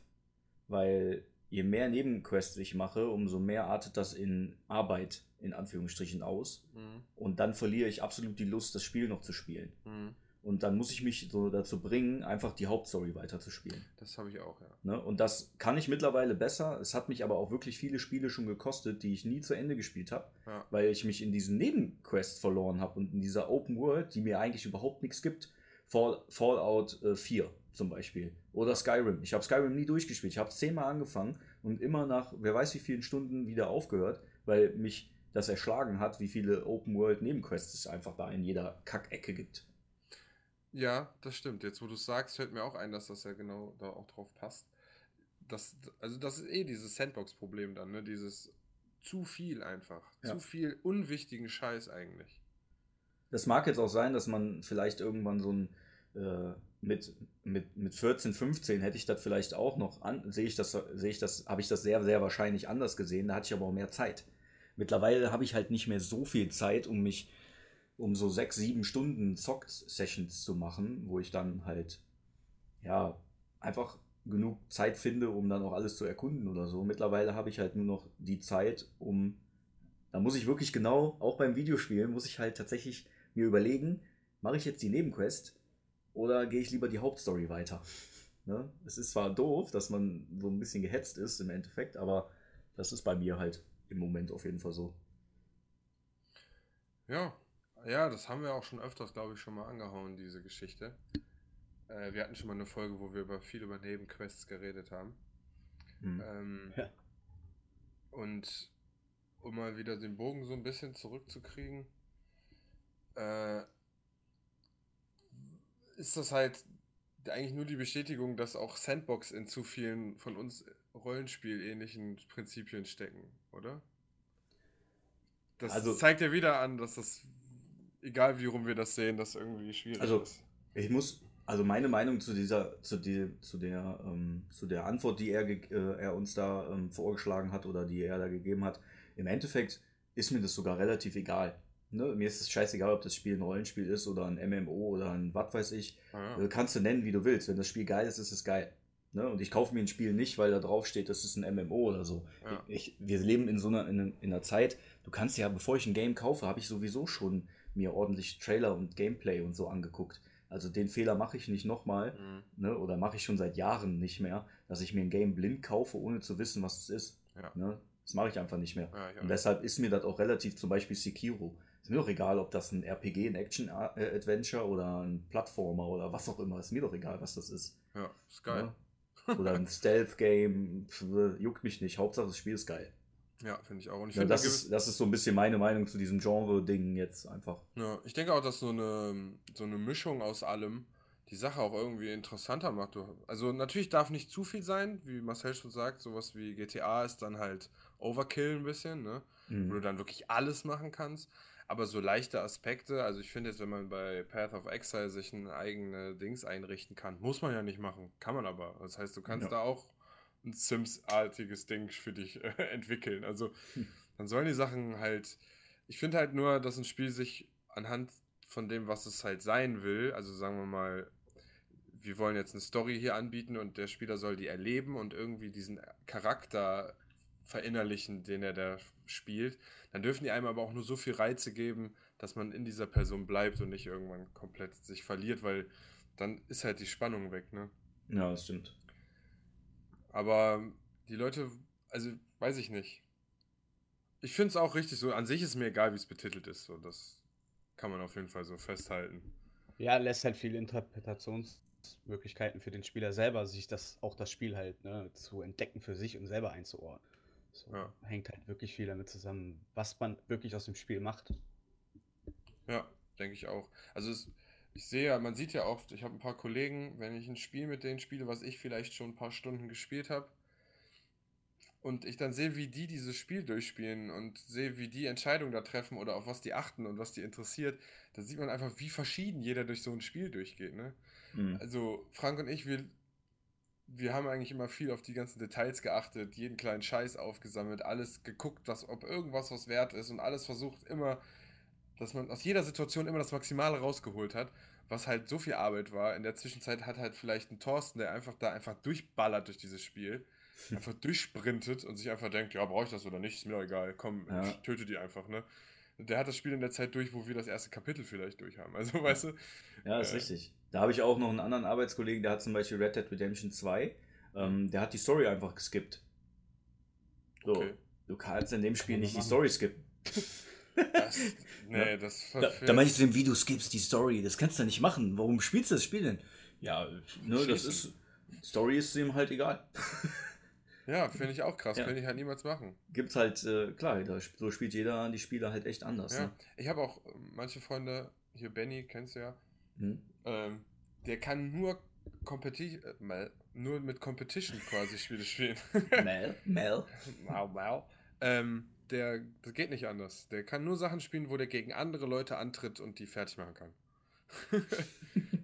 weil je mehr Nebenquests ich mache, umso mehr artet das in Arbeit in Anführungsstrichen aus. Mhm. Und dann verliere ich absolut die Lust, das Spiel noch zu spielen. Mhm. Und dann muss ich mich so dazu bringen, einfach die Hauptstory weiterzuspielen. Das habe ich auch, ja. Ne? Und das kann ich mittlerweile besser. Es hat mich aber auch wirklich viele Spiele schon gekostet, die ich nie zu Ende gespielt habe, Ja. weil ich mich in diesen Nebenquests verloren habe und in dieser Open World, die mir eigentlich überhaupt nichts gibt. Fall, Fallout äh, 4 zum Beispiel. Oder Skyrim. Ich habe Skyrim nie durchgespielt. Ich habe zehnmal angefangen und immer nach wer weiß wie vielen Stunden wieder aufgehört, weil mich das erschlagen hat, wie viele Open World Nebenquests es einfach da in jeder Kackecke gibt. Ja, das stimmt. Jetzt, wo du es sagst, fällt mir auch ein, dass das ja genau da auch drauf passt. Das, also das ist eh dieses Sandbox-Problem dann, ne? Dieses zu viel einfach. Ja. Zu viel unwichtigen Scheiß eigentlich. Das mag jetzt auch sein, dass man vielleicht irgendwann so ein äh, mit, mit, mit 14, 15 hätte ich das vielleicht auch noch an, sehe ich das, sehe ich das, habe ich das sehr, sehr wahrscheinlich anders gesehen, da hatte ich aber auch mehr Zeit. Mittlerweile habe ich halt nicht mehr so viel Zeit, um mich um so sechs, sieben Stunden Zock-Sessions zu machen, wo ich dann halt ja einfach genug Zeit finde, um dann auch alles zu erkunden oder so. Mittlerweile habe ich halt nur noch die Zeit, um da muss ich wirklich genau, auch beim Videospielen, muss ich halt tatsächlich mir überlegen, mache ich jetzt die Nebenquest oder gehe ich lieber die Hauptstory weiter? Ne? Es ist zwar doof, dass man so ein bisschen gehetzt ist im Endeffekt, aber das ist bei mir halt im Moment auf jeden Fall so. Ja, ja, das haben wir auch schon öfters, glaube ich, schon mal angehauen, diese Geschichte. Äh, wir hatten schon mal eine Folge, wo wir über viel über Nebenquests geredet haben. Hm. Ähm, Ja. Und um mal wieder den Bogen so ein bisschen zurückzukriegen, äh, ist das halt eigentlich nur die Bestätigung, dass auch Sandbox in zu vielen von uns Rollenspiel-ähnlichen Prinzipien stecken, oder? Das Also- zeigt ja wieder an, dass das, egal wie rum wir das sehen, das irgendwie schwierig Also- ist. Ich muss, also meine Meinung zu dieser, zu die, zu der, ähm, zu der Antwort, die er, äh, er uns da ähm, vorgeschlagen hat oder die er da gegeben hat, im Endeffekt ist mir das sogar relativ egal. Ne? Mir ist es scheißegal, ob das Spiel ein Rollenspiel ist oder ein MMO oder ein was weiß ich. Ah, Äh, Kannst du nennen, wie du willst. Wenn das Spiel geil ist, ist es geil. Ne? Und ich kaufe mir ein Spiel nicht, weil da drauf steht, das ist ein MMO oder so. Ja. Ich, wir leben in so einer, in, in einer Zeit, du kannst ja, bevor ich ein Game kaufe, habe ich sowieso schon mir ordentlich Trailer und Gameplay und so angeguckt. Also den Fehler mache ich nicht nochmal, Mhm. ne? oder mache ich schon seit Jahren nicht mehr, dass ich mir ein Game blind kaufe, ohne zu wissen, was es ist. Ja. Ne? Das mache ich einfach nicht mehr. Ja, auch Und deshalb ist mir das auch relativ, zum Beispiel Sekiro. Ist mir doch egal, ob das ein RPG, ein Action-Adventure oder ein Plattformer oder was auch immer. Ist mir doch egal, was das ist. Ja, ist geil. Ne? Oder ein Stealth-Game. Juckt mich nicht. Hauptsache, das Spiel ist geil. Ja, finde ich auch. Und ich Ja, finde, das, da ist, das ist so ein bisschen meine Meinung zu diesem Genre-Ding jetzt einfach. Ja, ich denke auch, dass so eine, so eine Mischung aus allem die Sache auch irgendwie interessanter macht. Also natürlich darf nicht zu viel sein, wie Marcel schon sagt, sowas wie GTA ist dann halt Overkill ein bisschen, ne? Wo du Mhm. dann wirklich alles machen kannst. Aber so leichte Aspekte, also ich finde jetzt, wenn man bei Path of Exile sich ein eigene Dings einrichten kann, muss man ja nicht machen, kann man aber. Das heißt, du kannst Ja. da auch ein Sims-artiges Ding für dich äh, entwickeln. Also Hm. dann sollen die Sachen halt. Ich finde halt nur, dass ein Spiel sich anhand von dem, was es halt sein will, also sagen wir mal, wir wollen jetzt eine Story hier anbieten und der Spieler soll die erleben und irgendwie diesen Charakter verinnerlichen, den er da spielt, dann dürfen die einem aber auch nur so viel Reize geben, dass man in dieser Person bleibt und nicht irgendwann komplett sich verliert, weil dann ist halt die Spannung weg, ne? Ja, das stimmt. Aber die Leute, also weiß ich nicht. Ich finde es auch richtig so. An sich ist mir egal, wie es betitelt ist. So, das kann man auf jeden Fall so festhalten. Ja, lässt halt viele Interpretationsmöglichkeiten für den Spieler selber, sich das auch das Spiel halt ne, zu entdecken für sich und selber einzuordnen. So, Ja. Hängt halt wirklich viel damit zusammen, was man wirklich aus dem Spiel macht. Ja, denke ich auch. Also es, ich sehe ja, man sieht ja oft, ich habe ein paar Kollegen, wenn ich ein Spiel mit denen spiele, was ich vielleicht schon ein paar Stunden gespielt habe, und ich dann sehe, wie die dieses Spiel durchspielen und sehe, wie die Entscheidungen da treffen oder auf was die achten und was die interessiert, da sieht man einfach, wie verschieden jeder durch so ein Spiel durchgeht, ne? Mhm. Also Frank und ich, wir, wir haben eigentlich immer viel auf die ganzen Details geachtet, jeden kleinen Scheiß aufgesammelt, alles geguckt, dass, ob irgendwas was wert ist und alles versucht immer, dass man aus jeder Situation immer das Maximale rausgeholt hat, was halt so viel Arbeit war. In der Zwischenzeit hat halt vielleicht ein Thorsten, der einfach da einfach durchballert durch dieses Spiel, einfach durchsprintet und sich einfach denkt, ja, brauche ich das oder nicht, ist mir doch egal, komm, Ja. ich töte die einfach, ne? Der hat das Spiel in der Zeit durch, wo wir das erste Kapitel vielleicht durch haben. Also, weißt du, Ja, ist Äh. richtig. Da habe ich auch noch einen anderen Arbeitskollegen, der hat zum Beispiel Red Dead Redemption 2. Ähm, der hat die Story einfach geskippt. So, Okay. du kannst in dem Spiel nicht die. Story skippen. Das, nee, das Da, da meine ich zu dem, wie du skippst die Story. Das kannst du nicht machen. Warum spielst du das Spiel denn? Ja, ne, das ist. Story ist ihm halt egal. Ja, finde ich auch krass. Ja. Könnte ich halt niemals machen. Gibt's halt, äh, klar, da, so spielt jeder die Spiele halt echt anders. Ja. Ne? Ich habe auch äh, manche Freunde, hier Benny, kennst du ja, Hm? ähm, der kann nur Competi äh, nur mit Competition quasi Spiele spielen. Mel? Mel? wow, wow. Ähm, der, das geht nicht anders. Der kann nur Sachen spielen, wo der gegen andere Leute antritt und die fertig machen kann.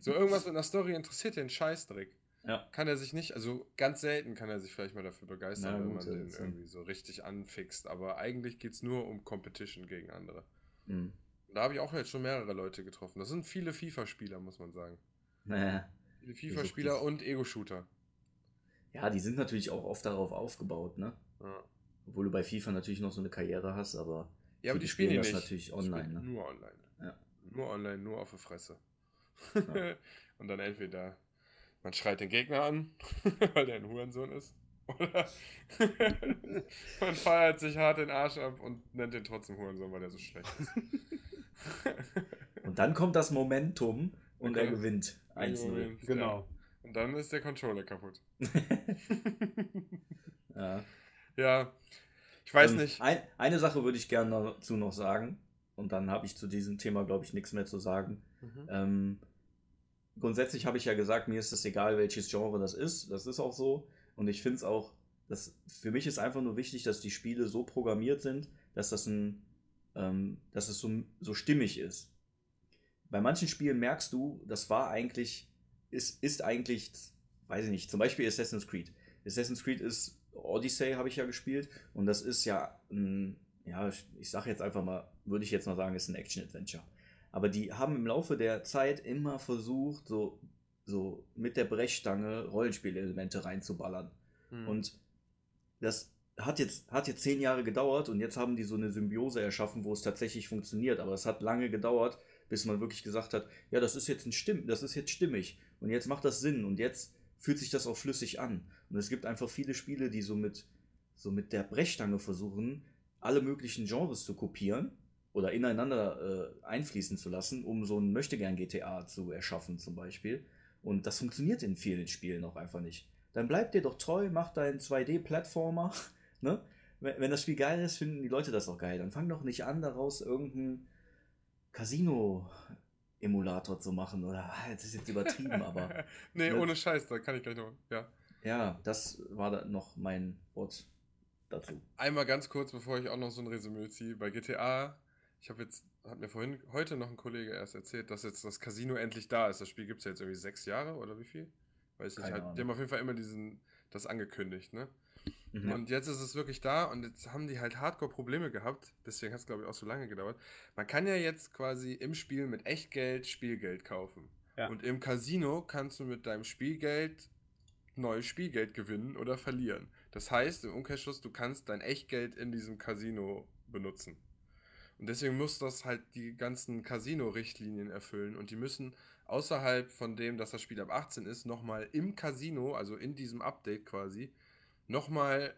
so irgendwas mit einer Story interessiert den Scheißdreck. Ja. Kann er sich nicht, also ganz selten kann er sich vielleicht mal dafür begeistern, Na wenn man den das- irgendwie so richtig anfixt. Aber eigentlich geht es nur um Competition gegen andere. Hm. Da habe ich auch jetzt schon mehrere Leute getroffen. Das sind viele FIFA-Spieler, muss man sagen. Naja. Viele FIFA-Spieler und Ego-Shooter. Ja, die sind natürlich auch oft darauf aufgebaut, ne? Ja. Obwohl du bei FIFA natürlich noch so eine Karriere hast, aber. Ja, aber die spielen die spielen das nicht. natürlich Die online, spielen ne? Nur online. Ja. Nur online, nur auf der Fresse. Ja. Und dann entweder man schreit den Gegner an, weil der ein Hurensohn ist, oder man feiert sich hart den Arsch ab und nennt den trotzdem Hurensohn, weil der so schlecht ist. Und dann kommt das Momentum und Okay. er gewinnt. 1-0. Moment, Genau. Ja. Und dann ist der Controller kaputt. ja. ja, ich weiß Ähm, nicht. Ein, eine Sache würde ich gerne dazu noch sagen. Und dann habe ich zu diesem Thema, glaube ich, nichts mehr zu sagen. Mhm. Ähm, grundsätzlich habe ich ja gesagt, mir ist es egal, welches Genre das ist. Das ist auch so. Und ich finde es auch, dass für mich ist einfach nur wichtig, dass die Spiele so programmiert sind, dass das ein, ähm, dass es so, so stimmig ist. Bei manchen Spielen merkst du, das war eigentlich, ist, ist eigentlich, weiß ich nicht, zum Beispiel Assassin's Creed. Assassin's Creed ist Odyssey, habe ich ja gespielt. Und das ist ja ein, ja, ich sage jetzt einfach mal, würde ich jetzt mal sagen, ist ein Action-Adventure. Aber die haben im Laufe der Zeit immer versucht, so so mit der Brechstange Rollenspielelemente reinzuballern. Hm. Und das hat jetzt, hat jetzt zehn Jahre gedauert und jetzt haben die so eine Symbiose erschaffen, wo es tatsächlich funktioniert. Aber es hat lange gedauert, bis man wirklich gesagt hat, ja, das ist jetzt ein Stimm, das ist jetzt stimmig und jetzt macht das Sinn und jetzt fühlt sich das auch flüssig an. Und es gibt einfach viele Spiele, die so mit, so mit der Brechstange versuchen, alle möglichen Genres zu kopieren oder ineinander äh, einfließen zu lassen, um so ein Möchtegern GTA zu erschaffen zum Beispiel. Und das funktioniert in vielen Spielen auch einfach nicht. Dann bleib dir doch treu, mach deinen 2D-Plattformer. Ne? Wenn, das Spiel geil ist, finden die Leute das auch geil. Dann fang doch nicht an, daraus irgendeinen Casino-Emulator zu machen. Oder ah, das ist jetzt übertrieben, aber. nee, ne? ohne Scheiß, da kann ich gleich noch. Ja. Ja, das war da noch mein Wort dazu. Einmal ganz kurz, bevor ich auch noch so ein Resümee ziehe. Bei GTA, ich habe jetzt, hat mir vorhin, heute noch ein Kollege erst erzählt, dass jetzt das Casino endlich da ist. Das Spiel gibt es ja jetzt irgendwie sechs Jahre oder wie viel? Weiß nicht. Halt, die haben auf jeden Fall immer diesen, das angekündigt, ne? Mhm. Und jetzt ist es wirklich da und jetzt haben die halt Hardcore-Probleme gehabt. Deswegen hat es, glaube ich, auch so lange gedauert. Man kann ja jetzt quasi im Spiel mit Echtgeld Spielgeld kaufen. Ja. Und im Casino kannst du mit deinem Spielgeld neues Spielgeld gewinnen oder verlieren. Das heißt, im Umkehrschluss, du kannst dein Echtgeld in diesem Casino benutzen. Und deswegen muss das halt die ganzen Casino-Richtlinien erfüllen und die müssen außerhalb von dem, dass das Spiel ab 18 ist, nochmal im Casino, also in diesem Update quasi, nochmal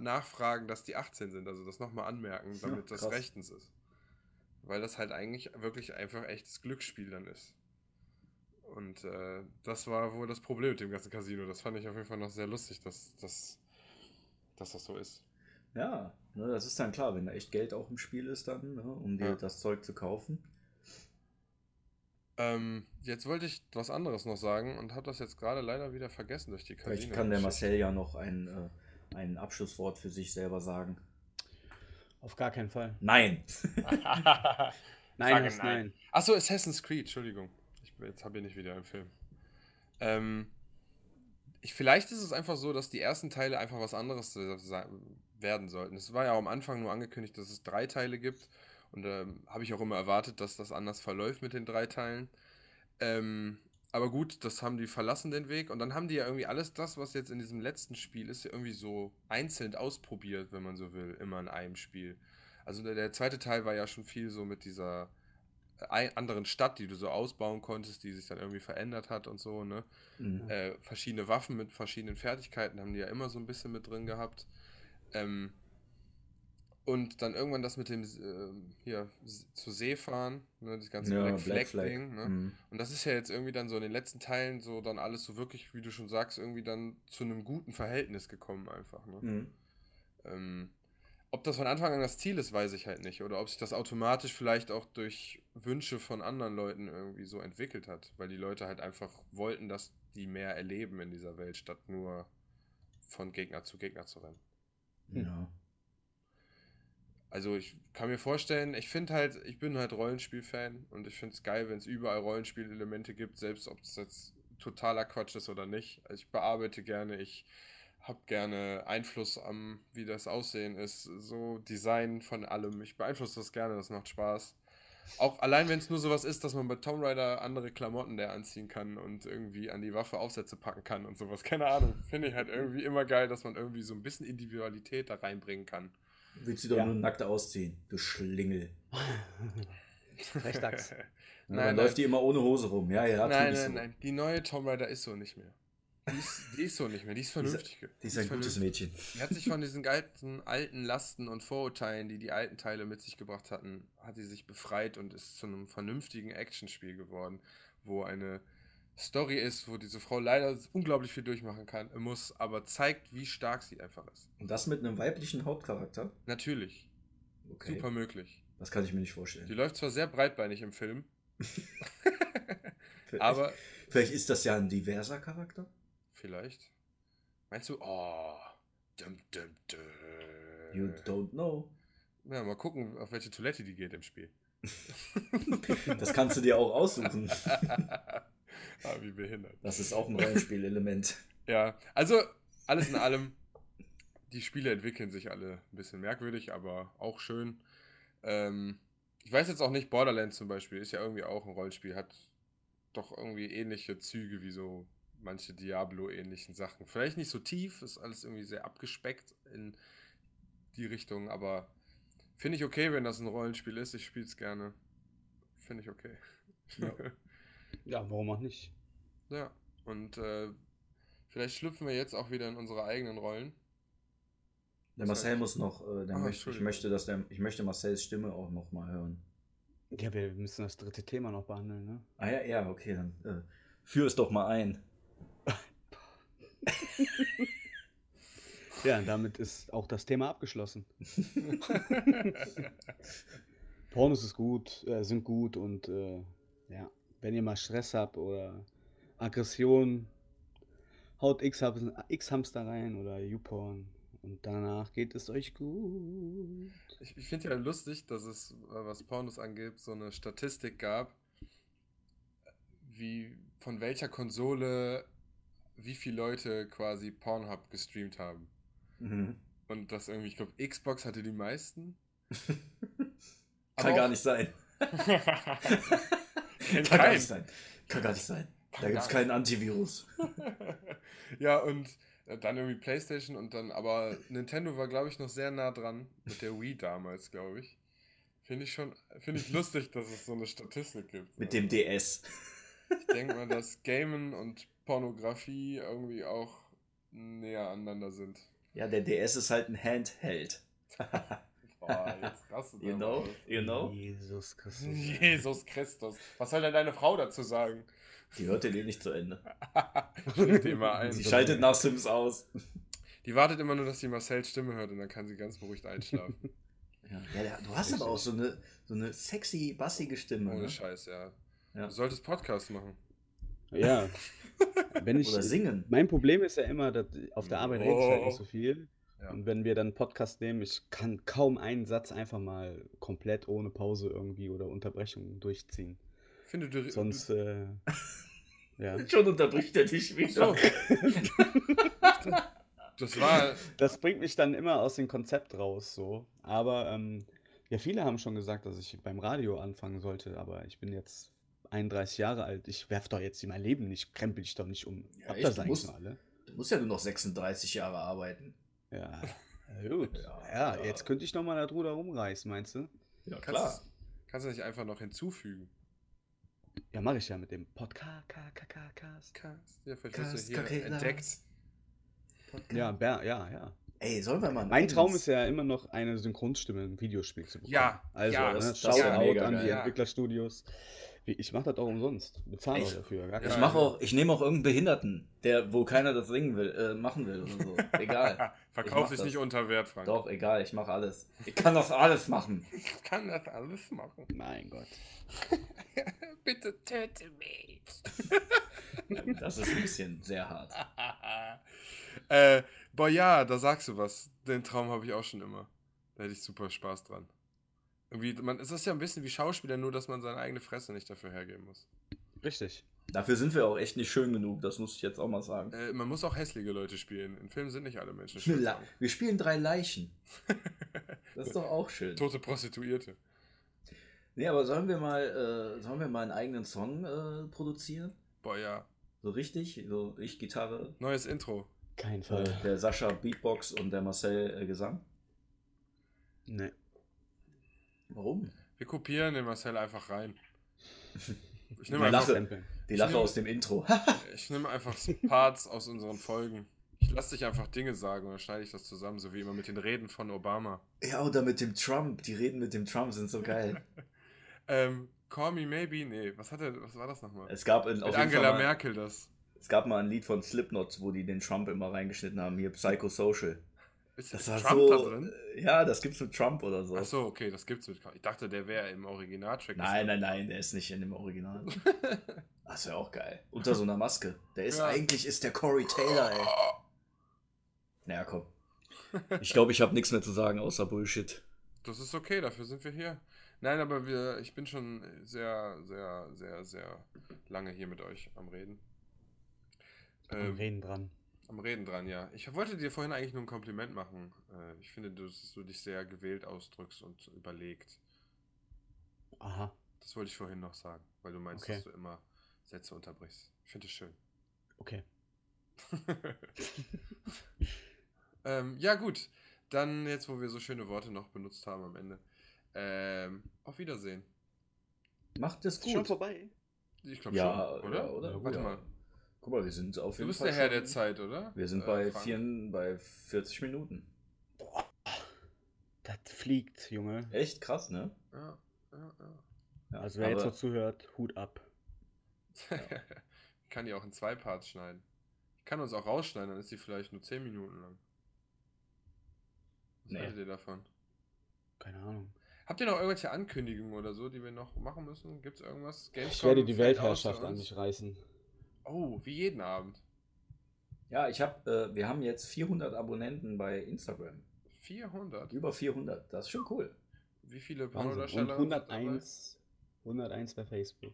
nachfragen, dass die 18 sind, also das nochmal anmerken, Ja, damit das krass. rechtens ist. Weil das halt eigentlich wirklich einfach echtes Glücksspiel dann ist. Und äh, das war wohl das Problem mit dem ganzen Casino. Das fand ich auf jeden Fall noch sehr lustig, dass, dass, dass das so ist. Ja, ne, das ist dann klar, wenn da echt Geld auch im Spiel ist, dann, ne, um dir Ja. das Zeug zu kaufen. Ähm, jetzt wollte ich was anderes noch sagen und habe das jetzt gerade leider wieder vergessen durch die Casino. Vielleicht kann der Marcel ja noch ein, äh, ein Abschlusswort für sich selber sagen. Auf gar keinen Fall. Nein! Nein ist nein. Achso, Assassin's Creed, Entschuldigung. Jetzt habe ich nicht wieder im Film. Ähm, ich, vielleicht ist es einfach so, dass die ersten Teile einfach was anderes werden sollten. Es war ja am Anfang nur angekündigt, dass es drei Teile gibt. Und ähm, habe ich auch immer erwartet, dass das anders verläuft mit den drei Teilen. Ähm, aber gut, das haben die verlassen, den Weg. Und dann haben die ja irgendwie alles das, was jetzt in diesem letzten Spiel ist, ja irgendwie so einzeln ausprobiert, wenn man so will, immer in einem Spiel. Also der, der zweite Teil war ja schon viel so mit dieser anderen Stadt, die du so ausbauen konntest, die sich dann irgendwie verändert hat und so, ne? Mhm. Äh, verschiedene Waffen mit verschiedenen Fertigkeiten haben die ja immer so ein bisschen mit drin gehabt. Ähm, und dann irgendwann das mit dem ähm, hier zu See fahren, ne, das ganze Ja, Black Black Flag, Flag. Ding, ne? Mhm. Und das ist ja jetzt irgendwie dann so in den letzten Teilen so dann alles so wirklich, wie du schon sagst, irgendwie dann zu einem guten Verhältnis gekommen einfach, ne? Mhm. Ähm, ob das von Anfang an das Ziel ist, weiß ich halt nicht. Oder ob sich das automatisch vielleicht auch durch Wünsche von anderen Leuten irgendwie so entwickelt hat. Weil die Leute halt einfach wollten, dass die mehr erleben in dieser Welt, statt nur von Gegner zu Gegner zu rennen. Ja. Also ich kann mir vorstellen, ich finde halt, ich bin halt Rollenspiel-Fan und ich finde es geil, wenn es überall Rollenspielelemente gibt, selbst ob es jetzt totaler Quatsch ist oder nicht. Also ich bearbeite gerne, ich habe gerne Einfluss am, wie das Aussehen ist, so Design von allem. Ich beeinflusse das gerne, das macht Spaß. Auch allein, wenn es nur sowas ist, dass man bei Tomb Raider andere Klamotten der anziehen kann und irgendwie an die Waffe Aufsätze packen kann und sowas. Keine Ahnung. Finde ich halt irgendwie immer geil, dass man irgendwie so ein bisschen Individualität da reinbringen kann. Willst du doch Ja. nur nackt ausziehen, du Schlingel. Ja, Nein, dann nein. läuft die immer ohne Hose rum. Ja, ja, nein, nein, so. nein. Die neue Tomb Raider ist so nicht mehr. Die ist, die ist so nicht mehr. Die ist vernünftig. Die ist ein gutes vernünftig. Mädchen. Die hat sich von diesen alten, alten Lasten und Vorurteilen, die die alten Teile mit sich gebracht hatten, hat sie sich befreit und ist zu einem vernünftigen Actionspiel geworden, wo eine Story ist, wo diese Frau leider unglaublich viel durchmachen kann, muss, aber zeigt, wie stark sie einfach ist. Und das mit einem weiblichen Hauptcharakter? Natürlich. Okay. Super möglich. Das kann ich mir nicht Die vorstellen. läuft zwar sehr breitbeinig im Film, Vielleicht- aber Vielleicht ist das ja ein diverser Charakter? Vielleicht. Meinst du, oh, dum, dum, dum. You don't know. Ja, mal gucken, auf welche Toilette die geht im Spiel. Das kannst du dir auch aussuchen. ah, wie behindert. Das ist auch ein Rollenspielelement. Ja, also alles in allem, die Spiele entwickeln sich alle ein bisschen merkwürdig, aber auch schön. Ähm, ich weiß jetzt auch nicht, Borderlands zum Beispiel ist ja irgendwie auch ein Rollenspiel, hat doch irgendwie ähnliche Züge wie so manche Diablo-ähnlichen Sachen. Vielleicht nicht so tief, ist alles irgendwie sehr abgespeckt in die Richtung, aber finde ich okay, wenn das ein Rollenspiel ist. Ich spiele es gerne. Finde ich okay. Ja. ja, warum auch nicht? Ja, und äh, vielleicht schlüpfen wir jetzt auch wieder in unsere eigenen Rollen. Der Marcel muss noch, äh, der Ah, möchte, ich möchte, dass der, ich möchte Marcells Stimme auch noch mal hören. Ja, wir müssen das dritte Thema noch behandeln, ne? Ah ja, ja, okay, dann äh, führ es doch mal ein. Ja, damit ist auch das Thema abgeschlossen. Pornos ist gut, äh, sind gut und äh, ja, wenn ihr mal Stress habt oder Aggression, haut X-Ham- X-Hamster rein oder YouPorn und danach geht es euch gut. Ich, ich finde ja lustig, dass es, äh, was Pornos angeht, so eine Statistik gab, wie von welcher Konsole wie viele Leute quasi Pornhub gestreamt haben. Mhm. Und das irgendwie, ich glaube, Xbox hatte die meisten. Kann gar nicht sein. Kann gar nicht sein. Kann gar nicht sein. Da gibt es keinen Antivirus. ja, und äh, dann irgendwie PlayStation und dann, aber Nintendo war, glaube ich, noch sehr nah dran mit der Wii damals, glaube ich. Finde ich schon, finde ich lustig, dass es so eine Statistik gibt. Mit dem DS. Ich denke mal, dass Gamen und Pornografie irgendwie auch näher aneinander sind. Ja, der DS ist halt ein Handheld. Boah, jetzt rastet You know? You know? Jesus Christus. Jesus Christus. Was soll denn deine Frau dazu sagen? Die hört den eh nicht zu Ende. Ein. Sie schaltet nach Sims aus. Die wartet immer nur, dass sie Marcells Stimme hört und dann kann sie ganz beruhigt einschlafen. Ja, ja du hast aber auch so eine, so eine sexy, bassige Stimme. Ohne Ne? Scheiß, ja. Ja. Du solltest Podcast machen. Ja. Wenn ich, Oder singen. Mein Problem ist ja immer, dass auf der Arbeit rede ich halt nicht so viel. Ja. Und wenn wir dann einen Podcast nehmen, ich kann kaum einen Satz einfach mal komplett ohne Pause irgendwie oder Unterbrechung durchziehen. Ich finde, du. Sonst, äh, ja. Schon unterbricht er dich wieder. so. das war. Das bringt mich dann immer aus dem Konzept raus, so. Aber, ähm, ja, viele haben schon gesagt, dass ich beim Radio anfangen sollte, aber ich bin jetzt 31 Jahre alt. Ich werf doch jetzt in mein Leben nicht, krempel ich doch nicht um. Ja, echt? das Du eigentlich musst- noch alle? Du musst ja nur noch 36 Jahre arbeiten. Ja, ja, gut. Ja, Ja, ja. jetzt könnte ich noch mal da drüber rumreißen, meinst du? Ja, Kannst, kannst du nicht einfach noch hinzufügen? Ja, mache ich ja mit dem Podcast. Cast. Ja, vielleicht Cast, wirst du hier entdeckt. Ja, Bär, ja, ja. Ey, sollen wir mal. Mein Traum ist ja immer noch eine Synchronstimme im Videospiel zu bekommen. Ja, also ja, ne, das- das Shoutout mega an die. Ja. Entwicklerstudios. Ich mache das auch umsonst. Bezahle Echt? dafür. Gar Ich mache auch, ich nehme auch irgendeinen Behinderten, der, wo keiner das singen will, äh, machen will oder so. Egal. Ich Verkauf dich das. nicht unter Wert, Frank. Doch, egal, ich mache alles. Ich kann das alles machen. Ich kann das alles machen. Mein Gott. Bitte töte mich. Das ist ein bisschen sehr hart. äh, boah, ja, da sagst du was. Den Traum habe ich auch schon immer. Da hätte ich super Spaß dran. Irgendwie, man, es ist ja ein bisschen wie Schauspieler, nur dass man seine eigene Fresse nicht dafür hergeben muss. Richtig. Dafür sind wir auch echt nicht schön genug, das muss ich jetzt auch mal sagen. Äh, man muss auch hässliche Leute spielen. In Filmen sind nicht alle Menschen schön. Wir spielen drei Leichen. Das ist doch auch schön. Tote Prostituierte. Nee, aber sollen wir mal, äh, sollen wir mal einen eigenen Song äh, produzieren? Boah, ja. So richtig? So ich Gitarre, Neues Intro. Kein Fall. der Sascha Beatbox und der Marcel äh, Gesang. Nee. Warum? Wir kopieren den Marcel einfach rein. Ich Die nehme einfach, Lache. Die Lache aus dem Intro. ich nehme einfach Parts aus unseren Folgen. Ich lasse dich einfach Dinge sagen und dann schneide ich das zusammen, so wie immer mit den Reden von Obama. ja, oder mit dem Trump. Die Reden mit dem Trump sind so geil. Ähm, Call Me Maybe, nee, was hat er, was war das nochmal? Es gab in, auf Angela mal, Merkel das. es gab mal ein Lied von Slipknot, wo die den Trump immer reingeschnitten haben. Hier Psychosocial. Ist, Das ist war Trump so. da drin? äh, Ja, das gibt's mit Trump oder so. Ach so, okay, das gibt's mit. Ich dachte, der wäre im Originaltrack. Nein, nein, nein, der ist nicht in dem Original. Das wäre auch geil. Unter so einer Maske. Der ist Ja. eigentlich ist der Corey Taylor, ey. Naja, komm. Ich glaube, ich habe nichts mehr zu sagen außer Bullshit. Das ist okay, dafür sind wir hier. Nein, aber wir, ich bin schon sehr, sehr, sehr, sehr lange hier mit euch am Reden. Wir Ähm, reden dran. Am Reden dran, ja. Ich wollte dir vorhin eigentlich nur ein Kompliment machen. Äh, ich finde, dass du dich sehr gewählt ausdrückst und überlegt. Aha. Das wollte ich vorhin noch sagen, weil du meinst, Okay. dass du immer Sätze unterbrichst. Ich finde es schön. Okay. ähm, ja, gut. Dann, jetzt, wo wir so schöne Worte noch benutzt haben am Ende. Ähm, auf Wiedersehen. Macht es Ist schon gut. vorbei. Ich glaube Ja, schon, oder? ja, oder? Warte Ja. mal. Guck mal, wir sind auf Du jeden bist Fall der Herr schon- der Zeit, oder? Wir sind Äh, bei, vier, bei 40 Minuten. Das fliegt, Junge. Echt krass, ne? Ja, ja, ja. Ja, Also wer jetzt noch zuhört, Hut ab. ich kann die auch in zwei Parts schneiden. Ich kann uns auch rausschneiden, dann ist die vielleicht nur 10 Minuten lang. Was Nee. haltet ihr davon? Keine Ahnung. Habt ihr noch irgendwelche Ankündigungen oder so, die wir noch machen müssen? Gibt es irgendwas? Ich Gamescom werde die Weltherrschaft an mich reißen. Oh, wie jeden Abend. Ja, ich habe, äh, wir haben jetzt 400 Abonnenten bei Instagram. 400. Über 400. Das ist schon cool. Wie viele Pornodarsteller? sind dabei? 101, 101 bei Facebook.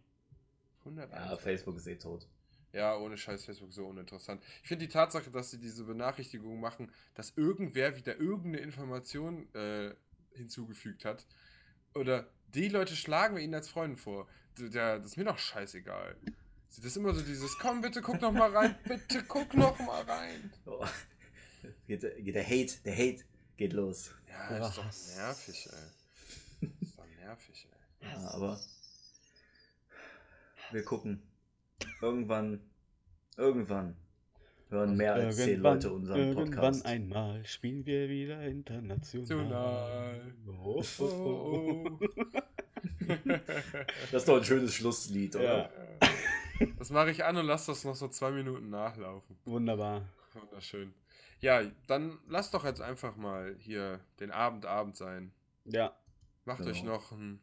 101. Ja, Facebook ist eh tot. Ja, ohne Scheiß Facebook so uninteressant. Ich finde die Tatsache, dass sie diese Benachrichtigung machen, dass irgendwer wieder irgendeine Information äh, hinzugefügt hat. Oder die Leute schlagen wir ihnen als Freunden vor. Das ist mir doch scheißegal. Das ist immer so dieses, komm bitte guck noch mal rein, bitte guck noch mal rein. Oh. Geht, geht der Hate, der Hate geht los. Ja, ist doch nervig, ey. Ist doch nervig, ey. Ja, aber wir gucken. Irgendwann, irgendwann hören mehr als zehn Irgendwann- Leute unseren Irgendwann Podcast. einmal spielen wir wieder international. National. Oh, oh, oh, oh. Das ist doch ein schönes Schlusslied, oder? Ja. Das mache ich an und lass das noch so zwei Minuten nachlaufen. Wunderbar. Wunderschön. Ja, dann lasst doch jetzt einfach mal hier den Abend Abend sein. Ja. Macht Genau. euch noch ein,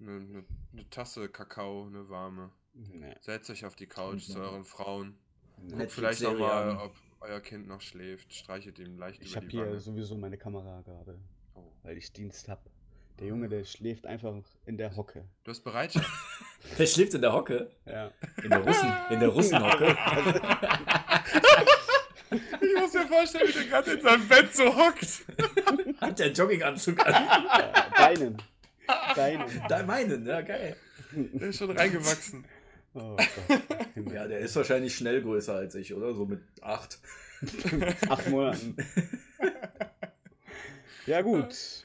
eine, eine, eine Tasse Kakao, eine warme. Nee. Setzt euch auf die Couch Und zu euren Frauen. Guckt Netflix vielleicht nochmal, ob euer Kind noch schläft. Streichelt ihm leicht Ich über habe die hier Wange. sowieso meine Kamera gerade, Oh. weil ich Dienst hab. Der Junge, der schläft einfach in der Hocke. Du hast Bereitschaft. Der schläft in der Hocke. Ja. In der Russen, in der Russenhocke. ich muss mir vorstellen, wie der gerade in seinem Bett so hockt. Hat der Jogginganzug an. deinen. Deinen. Da meinen, ja geil. Der ist schon reingewachsen. Oh Gott. Ja, der ist wahrscheinlich schnell größer als ich, oder? So mit acht. Acht Monaten. Ja, gut.